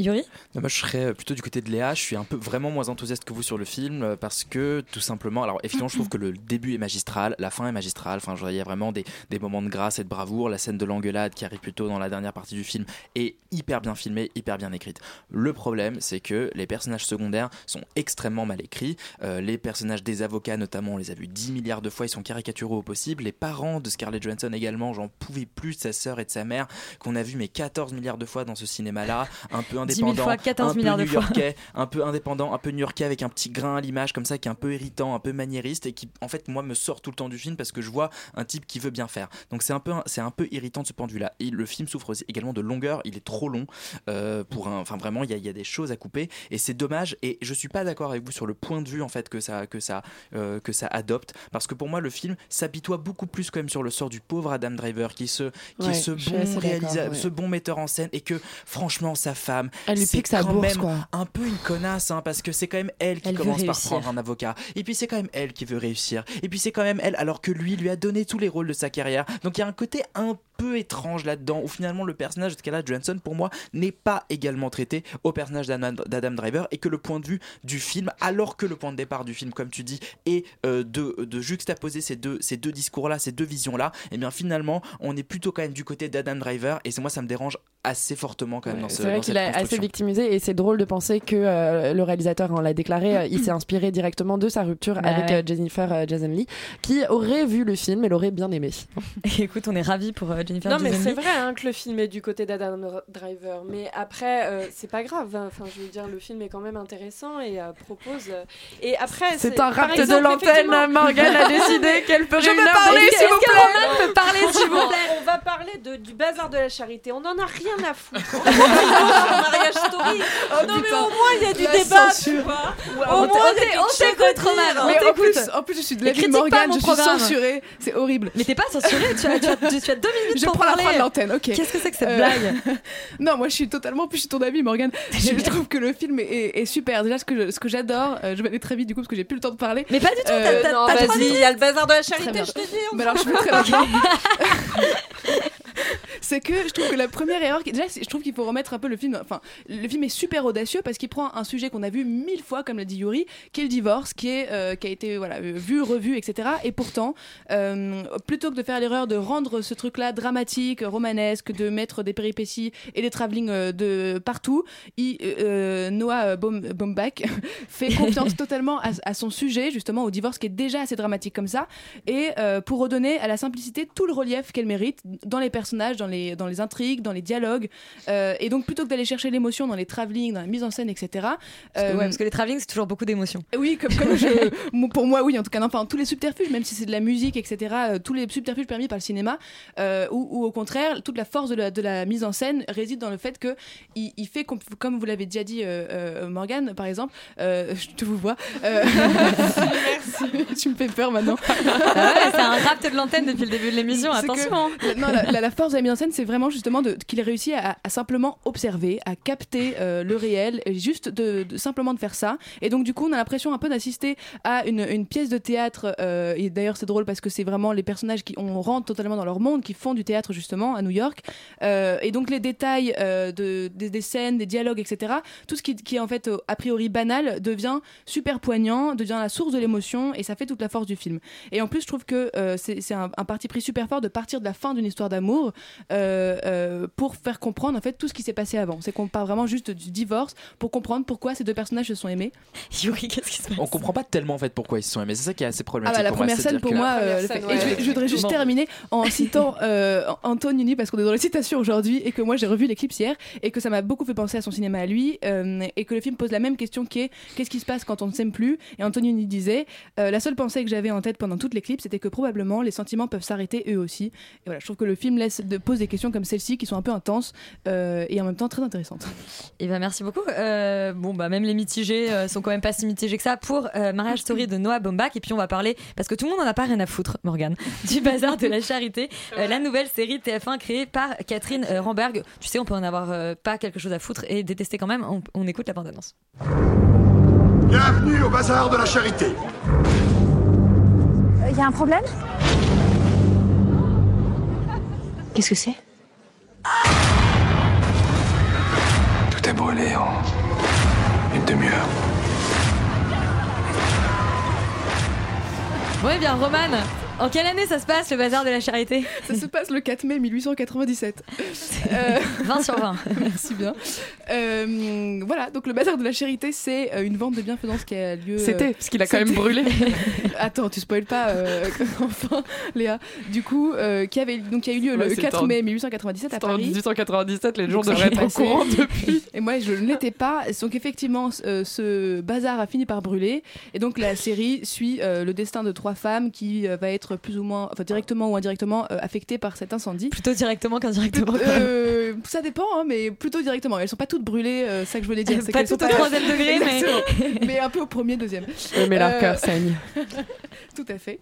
Yuri moi, je serais plutôt du côté de Léa. Je suis un peu vraiment moins enthousiaste que vous sur le film euh, parce que tout simplement, alors effectivement, je trouve que le début est magistral, la fin est magistrale. Enfin, il y a vraiment des, des moments de grâce et de bravoure. La scène de l'engueulade qui arrive plutôt dans la dernière partie du film est hyper bien filmée, hyper bien écrite. Le problème, c'est que les personnages secondaires sont extrêmement mal écrits. Euh, les personnages des avocats, notamment, on les a vus 10 milliards de fois, ils sont caricaturaux au possible. Les parents de Scarlett Johansson également, j'en pouvais plus de sa sœur et de sa mère qu'on a vu mais 14 milliards de fois dans ce cinéma-là, un peu 10 000 indépendant, fois, 14 un peu milliards de fois. new-yorkais, un peu indépendant, un peu new-yorkais avec un petit grain à l'image comme ça qui est un peu irritant, un peu maniériste et qui en fait moi me sort tout le temps du film parce que je vois un type qui veut bien faire. Donc c'est un peu c'est un peu irritant de ce point de vue-là. Et le film souffre aussi également de longueur, il est trop long euh, pour un enfin vraiment il y, a- il y a des choses à couper et c'est dommage et je suis pas d'accord avec vous sur le point de vue en fait que ça que ça euh, que ça adopte parce que pour moi le film s'apitoie beaucoup plus quand même sur le sort du pauvre Adam Driver qui se qui Ouais, est ce bon réalisateur, ouais. ce bon metteur en scène et que franchement sa femme Elle lui pique sa bourse, quoi. un peu une connasse hein, parce que c'est quand même elle qui Elle commence par prendre un avocat. Et puis c'est quand même elle qui veut réussir. Et puis c'est quand même elle alors que lui lui a donné tous les rôles de sa carrière. Donc il y a un côté un peu étrange là-dedans où finalement le personnage de Scarlett Johansson pour moi n'est pas également traité au personnage d'Adam Driver et que le point de vue du film alors que le point de départ du film comme tu dis est euh, de, de juxtaposer ces deux, ces deux discours là ces deux visions là et bien finalement on est plutôt quand même du côté d'Adam Driver et c'est moi ça me dérange assez fortement quand même dans ce C'est vrai qu'il a construction. victimisé et c'est drôle de penser que euh, le réalisateur, on l'a déclaré, euh, il s'est inspiré directement de sa rupture Bah avec ouais. euh, Jennifer euh, Jason Leigh, qui aurait vu le film et l'aurait bien aimé. Écoute, on est ravis pour euh, Jennifer Non, mais Jason c'est vrai hein, que le film est du côté d'Adam Driver. Mais après, euh, c'est pas grave. hein. Enfin, je veux dire, le film est quand même intéressant et euh, propose. euh, Et après, C'est un rapt de exemple, l'antenne, effectivement- Morgane a décidé qu'elle ferait Je peux parler, s'il vous plaît peut parler, s'il vous plaît On va parler de, du bazar de la charité. On en a rien à foutre. Mariage Story. non, mais au moins, il y a du La débat, censure. tu vois. Ouais, au on moins, on t'écoute, dire. Roman, Mais en plus, en plus, je suis de l'avis Morgane, je suis censurée. C'est horrible. Mais t'es pas censurée, tu as, tu, as, tu as deux minutes Je pour prends la parler. fin de l'antenne, ok. Qu'est-ce que c'est que cette Euh, blague Non, moi je suis totalement. Puis je suis ton ami, Morgane. Je, je trouve que le film est, est- est super. Déjà, ce que je- ce que j'adore, euh, je vais aller très vite du coup parce que j'ai plus le temps de parler. Mais pas du tout, Euh, t'as- trois vas-y, il y a le bazar de la Très charité, je te dis. Mais alors je mettrai là-dedans. c'est que je trouve que la première erreur, déjà je trouve qu'il faut remettre un peu le film, enfin le film est super audacieux parce qu'il prend un sujet qu'on a vu mille fois comme l'a dit Yuri, qui est le divorce, qui est euh, qui a été voilà euh, vu, revu, etc. Et pourtant, euh, plutôt que de faire l'erreur de rendre ce truc-là dramatique, romanesque, de mettre des péripéties et des travelling euh, de partout, il, Noah Baum- Baumbach fait confiance totalement à, à son sujet, justement au divorce qui est déjà assez dramatique comme ça, et pour redonner à la simplicité tout le relief qu'elle mérite dans les personnages, dans les, dans les intrigues, dans les dialogues. Euh, et donc plutôt que d'aller chercher l'émotion dans les travelling, dans la mise en scène, etc. Parce que, euh, ouais, parce que les travelling, c'est toujours beaucoup d'émotions. oui, comme, comme je, mon- pour moi, oui, en tout cas, non, enfin, tous les subterfuges, même si c'est de la musique, etc., euh, tous les subterfuges permis par le cinéma, euh, ou, ou au contraire, toute la force de la, de la mise en scène réside dans le fait que il, il fait, com- comme vous l'avez déjà dit, euh, euh, Morgane, par exemple, euh, je te vous vois. euh, tu me fais peur maintenant. Ah ouais, c'est un rap de l'antenne depuis le début de l'émission, que- attention. hein. la- non, la, la- la force de la mise en c'est vraiment justement qu'il ait réussi à, à simplement observer, à capter euh, le réel, juste de, simplement de faire ça. Et donc du coup, on a l'impression un peu d'assister à une, pièce de théâtre. euh, et d'ailleurs, c'est drôle parce que c'est vraiment les personnages qui on rentre totalement dans leur monde, qui font du théâtre justement à New York. Euh, et donc les détails de, des, scènes, des dialogues, etc. Tout ce qui, est en fait a priori banal devient super poignant, devient la source de l'émotion, et ça fait toute la force du film. Et en plus, je trouve que c'est un, parti pris super fort de partir de la fin d'une histoire d'amour pour faire comprendre en fait tout ce qui s'est passé avant. C'est qu'on part vraiment juste du divorce pour comprendre pourquoi ces deux personnages se sont aimés. Yuri, qu'est-ce qui se passe On comprend pas tellement en fait pourquoi ils se sont aimés. C'est ça qui est assez Ah problématique. bah la pour moi, première scène pour moi, euh, scène, et je, voudrais juste terminer en citant euh, Anton Uni parce qu'on est dans les citations aujourd'hui et que moi j'ai revu l'éclipse hier et que ça m'a beaucoup fait penser à son cinéma à lui euh, et que le film pose la même question qui est qu'est-ce qui se passe quand on ne s'aime plus? Et Anton Uni disait euh, la seule pensée que j'avais en tête pendant toute l'éclipse c'était que probablement les sentiments peuvent s'arrêter eux aussi et voilà je trouve que le film laisse de, pose des questions comme celle-ci qui sont un peu intenses euh, et en même temps très intéressantes. Et ben merci beaucoup. Euh, bon bah même les mitigés euh, sont quand même pas si mitigés que ça pour euh, Marriage Story de Noah Baumbach et puis on va parler parce que tout le monde en a pas rien à foutre Morgane du bazar de la charité, Euh, la nouvelle série TF1 créée par Catherine euh, Ramberg. Tu sais on peut en avoir euh, pas quelque chose à foutre et détester quand même. On, on écoute la bande annonce. Bienvenue au bazar de la charité. Il y a un problème? Qu'est-ce que c'est Tout est brûlé en une demi-heure. Eh bien Roman, En quelle année ça se passe le bazar de la charité Ça se passe le 4 mai 1897. Euh, 20 sur 20. Merci bien. Euh, voilà, donc le bazar de la charité, c'est euh, une vente de bienfaisance qui a lieu. C'était, parce qu'il a quand même brûlé. Attends, tu spoil pas, euh, enfin, Léa. Du coup, euh, qui, avait, donc, qui a eu lieu Ouais, le c'est 4 en- mai 1897 à C'était en Paris. 1897, les gens devraient être au courant depuis. Et moi, je ne l'étais pas. Donc, effectivement, euh, ce bazar a fini par brûler. Et donc, la série suit euh, le destin de trois femmes qui euh, va être plus ou moins, enfin, directement ou indirectement euh, affectées par cet incendie. Plutôt directement qu'indirectement. Euh, ça dépend, hein, mais plutôt directement. Elles sont pas toutes brûlées, euh, c'est ça que je voulais dire. c'est Pas toutes sont au troisième degré, mais- mais un peu au premier, deuxième. Mais leur Euh, cœur saigne. Tout à fait.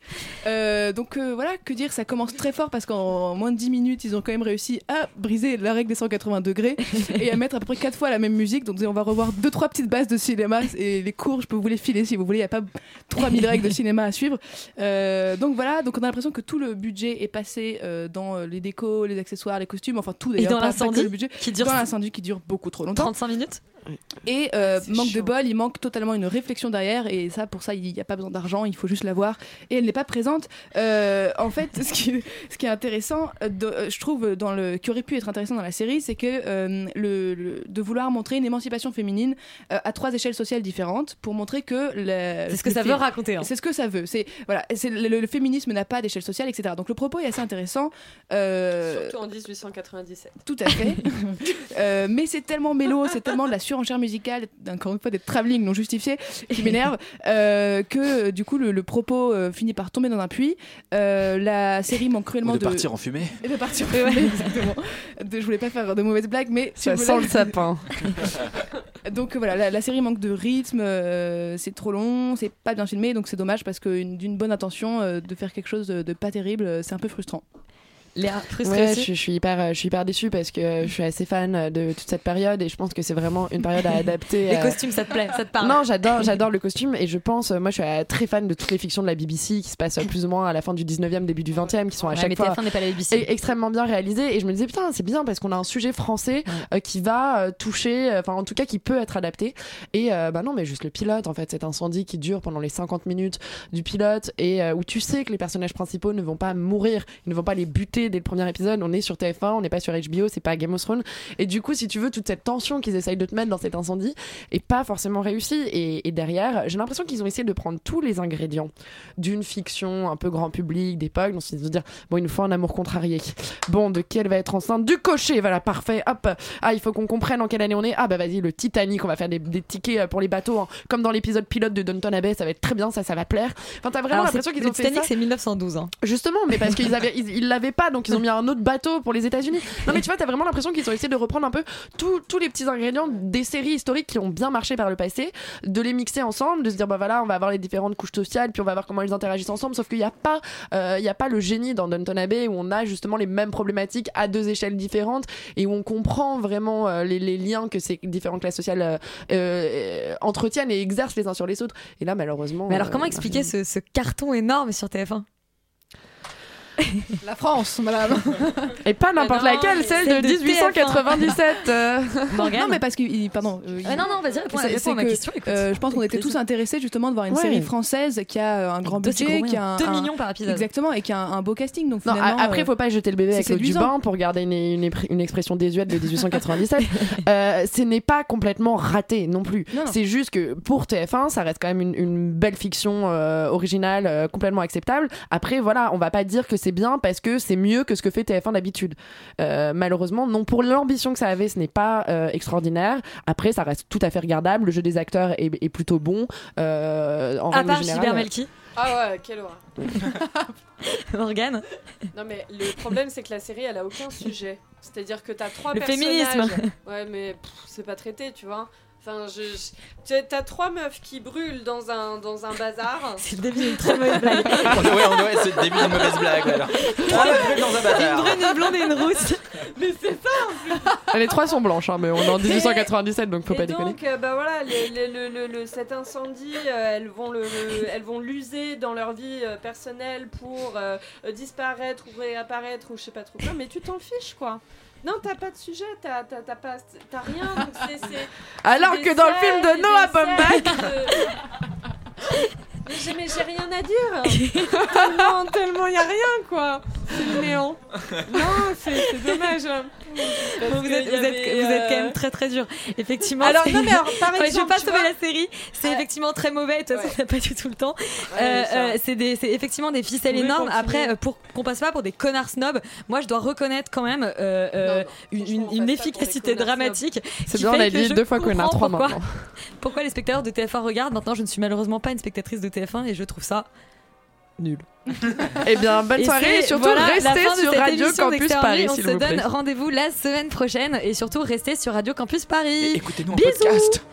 Euh, donc euh, voilà, que dire, ça commence très fort parce qu'en moins de 10 minutes, ils ont quand même réussi à briser la règle des 180 degrés et à mettre à peu près 4 fois la même musique. Donc on va revoir deux trois petites bases de cinéma et les cours, je peux vous les filer si vous voulez, il n'y a pas 3000 règles de cinéma à suivre. Euh, donc voilà, donc on a l'impression que tout le budget est passé euh, dans euh, les décos, les accessoires, les costumes, enfin tout d'ailleurs. dans pas que l'incendie le budget, qui dure dans l'incendie qui dure beaucoup trop longtemps. 35 minutes Et euh, manque de bol, il manque totalement une réflexion derrière. Et ça, pour ça, il n'y a pas besoin d'argent, il faut juste la voir. Et elle n'est pas présente. Euh, en fait, ce qui, ce qui est intéressant, euh, de- je trouve, dans le, qui aurait pu être intéressant dans la série, c'est que euh, le, le- de vouloir montrer une émancipation féminine euh, à trois échelles sociales différentes pour montrer que. C'est ce que ça veut raconter, hein. C'est ce que ça veut. C'est voilà, c'est le, féminisme n'a pas d'échelle sociale, etc. Donc le propos est assez intéressant. Euh, Surtout en 1897. tout à fait. Euh, mais c'est tellement mélo, c'est tellement de la surenchère musicale, encore une fois des travelling non justifiés, qui m'énerve, euh, que euh, du coup le, le propos euh, finit par tomber dans un puits. Euh, la série manque cruellement Ou de partir en fumée. Et de partir en fumée, exactement. De- je voulais pas faire de mauvaises blagues, mais Ça sent le sapin. donc voilà, la, la série manque de rythme, euh, c'est trop long, c'est pas bien filmé, donc c'est dommage parce que une- d'une bonne intention euh, de faire quelque chose de, de pas terrible, c'est un peu frustrant. Léa, frustrée Ouais, je, je suis hyper, je suis hyper déçue parce que je suis assez fan de toute cette période et je pense que c'est vraiment une période à adapter. Les costumes, ça te plaît, ça te parle Non, j'adore, j'adore le costume et je pense, moi, je suis euh, très fan de toutes les fictions de la BBC qui se passent plus ou moins à la fin du 19e, début du 20e, qui sont à Ouais, chaque mais fois TF1 n'est pas la BBC. e- extrêmement bien réalisées. Et je me disais putain, c'est bien parce qu'on a un sujet français euh, qui va euh, toucher, enfin en tout cas qui peut être adapté. Et euh, bah non, mais juste le pilote, en fait, cet incendie qui dure pendant les 50 minutes du pilote et euh, où tu sais que les personnages principaux ne vont pas mourir, ils ne vont pas les buter dès le premier épisode. On est sur TF1, on n'est pas sur HBO, c'est pas Game of Thrones. Et du coup, si tu veux, toute cette tension qu'ils essayent de te mettre dans cet incendie est pas forcément réussie. Et, et derrière, j'ai l'impression qu'ils ont essayé de prendre tous les ingrédients d'une fiction un peu grand public d'époque. Donc, c'est de se dire, bon, il nous faut un amour contrarié. Bon, de qui elle va être enceinte Du cocher, voilà, parfait. Hop, ah, il faut qu'on comprenne en quelle année on est. Ah, bah vas-y, le Titanic, on va faire des, des tickets euh, pour les bateaux, hein. comme dans l'épisode pilote de Downton Abbey, ça va être très bien, ça, ça va plaire. Enfin, t'as vraiment l'impression qu'ils le ont fait Titanic, c'est 1912. Hein. Justement, mais parce qu'ils avaient, ils ils l'avaient pas, donc ils ont mis un autre bateau pour les États-Unis. Non, mais tu vois, t'as vraiment l'impression qu'ils ont essayé de reprendre un peu tous les petits ingrédients des séries historiques qui ont bien marché par le passé, de les mixer ensemble, de se dire bah voilà, on va avoir les différentes couches sociales, puis on va voir comment elles interagissent ensemble. Sauf qu'il n'y a pas, euh, y a pas le génie dans Downton Abbey où on a justement les mêmes problématiques à deux échelles différentes et où on comprend vraiment euh, les, les liens que ces différentes classes sociales euh, euh, entretiennent et exercent les uns sur les autres. Et là, malheureusement. Mais alors, comment expliquer ce carton énorme sur TF1 La France, madame. Et pas n'importe non, laquelle, celle de de 1897. euh. Non, mais parce que, pardon. euh, Ah, non, non, vas-y, réponds, c'est- à ma que, question, écoute. euh, je pense qu'on était tous intéressés justement de voir une Ouais. série française qui a euh, un grand budget, qui a un, rien. Deux un- millions par épisode. Exactement, et qui a un, un beau casting. Donc Non, après, euh, faut pas jeter le bébé avec l'eau du bain pour garder une, une, épr- une expression désuète de 1897. euh, ce n'est pas complètement raté non plus. Non, non. C'est juste que pour TF1, ça reste quand même une, une belle fiction euh, originale, euh, complètement acceptable. Après, voilà, on va pas dire que c'est bien parce que c'est mieux que ce que fait TF1 d'habitude. Euh, malheureusement, non. Pour l'ambition que ça avait, ce n'est pas euh, extraordinaire. Après, ça reste tout à fait regardable. Le jeu des acteurs est, est plutôt bon. Euh, en À part. Gilbert Melki, Ah ouais, quelle horreur. Morgane. Non mais le problème c'est que la série elle a aucun sujet. C'est-à-dire que t'as trois Le personnages. féminisme. Ouais mais c'est pas traité tu vois. Enfin je, je- t'as- trois meufs qui brûlent dans un dans un bazar. C'est le début d'une très mauvaise blague. Ouais, on- ouais, c'est le début d'une mauvaise blague. Alors. Trois meufs dans un Une bazar. brune, une blonde et une rousse. mais c'est ça. Les trois sont blanches, hein, mais on est en 1897, donc faut Et pas déconner. donc euh, bah voilà les- les- le, le- le- cet incendie euh, elles vont le, le- elles vont l'user dans leur vie euh, personnelle pour euh, disparaître ou réapparaître ou je sais pas trop quoi. Mais tu t'en fiches quoi. Non, t'as pas de sujet, t'as t'as- t'as pas, t'as rien. Donc c'est, c'est- Alors que dans le film de Noah Baumbach- Mais j'ai- Mais j'ai rien à dire. tellement, tellement y a rien quoi. C'est le néant. Non, c'est c'est dommage. Bon, vous, êtes, vous êtes- vous êtes quand euh, même très très dur. Effectivement. Alors, non, mais alors, par Ouais, je vais exemple, pas sauver vois- la série. C'est effectivement très mauvais. Toute façon, on n'a pas du tout le temps. Ouais, Euh, ça. euh, c'est des- c'est effectivement des ficelles énormes. continuer. Après, euh, pour qu'on passe pas pour des connards snobs, moi je dois reconnaître quand même euh, une, une- une efficacité dramatique. C'est bien, on a dit deux fois connard, trois maintenant. pourquoi les spectateurs de TF1 regardent. Maintenant, je ne suis malheureusement pas une spectatrice de TF1 et je trouve ça nul. Eh bien, bonne Et soirée et surtout voilà, restez sur Radio Campus Paris. On se vous donne rendez-vous la semaine prochaine et surtout restez sur Radio Campus Paris. Écoutez-nous en podcast.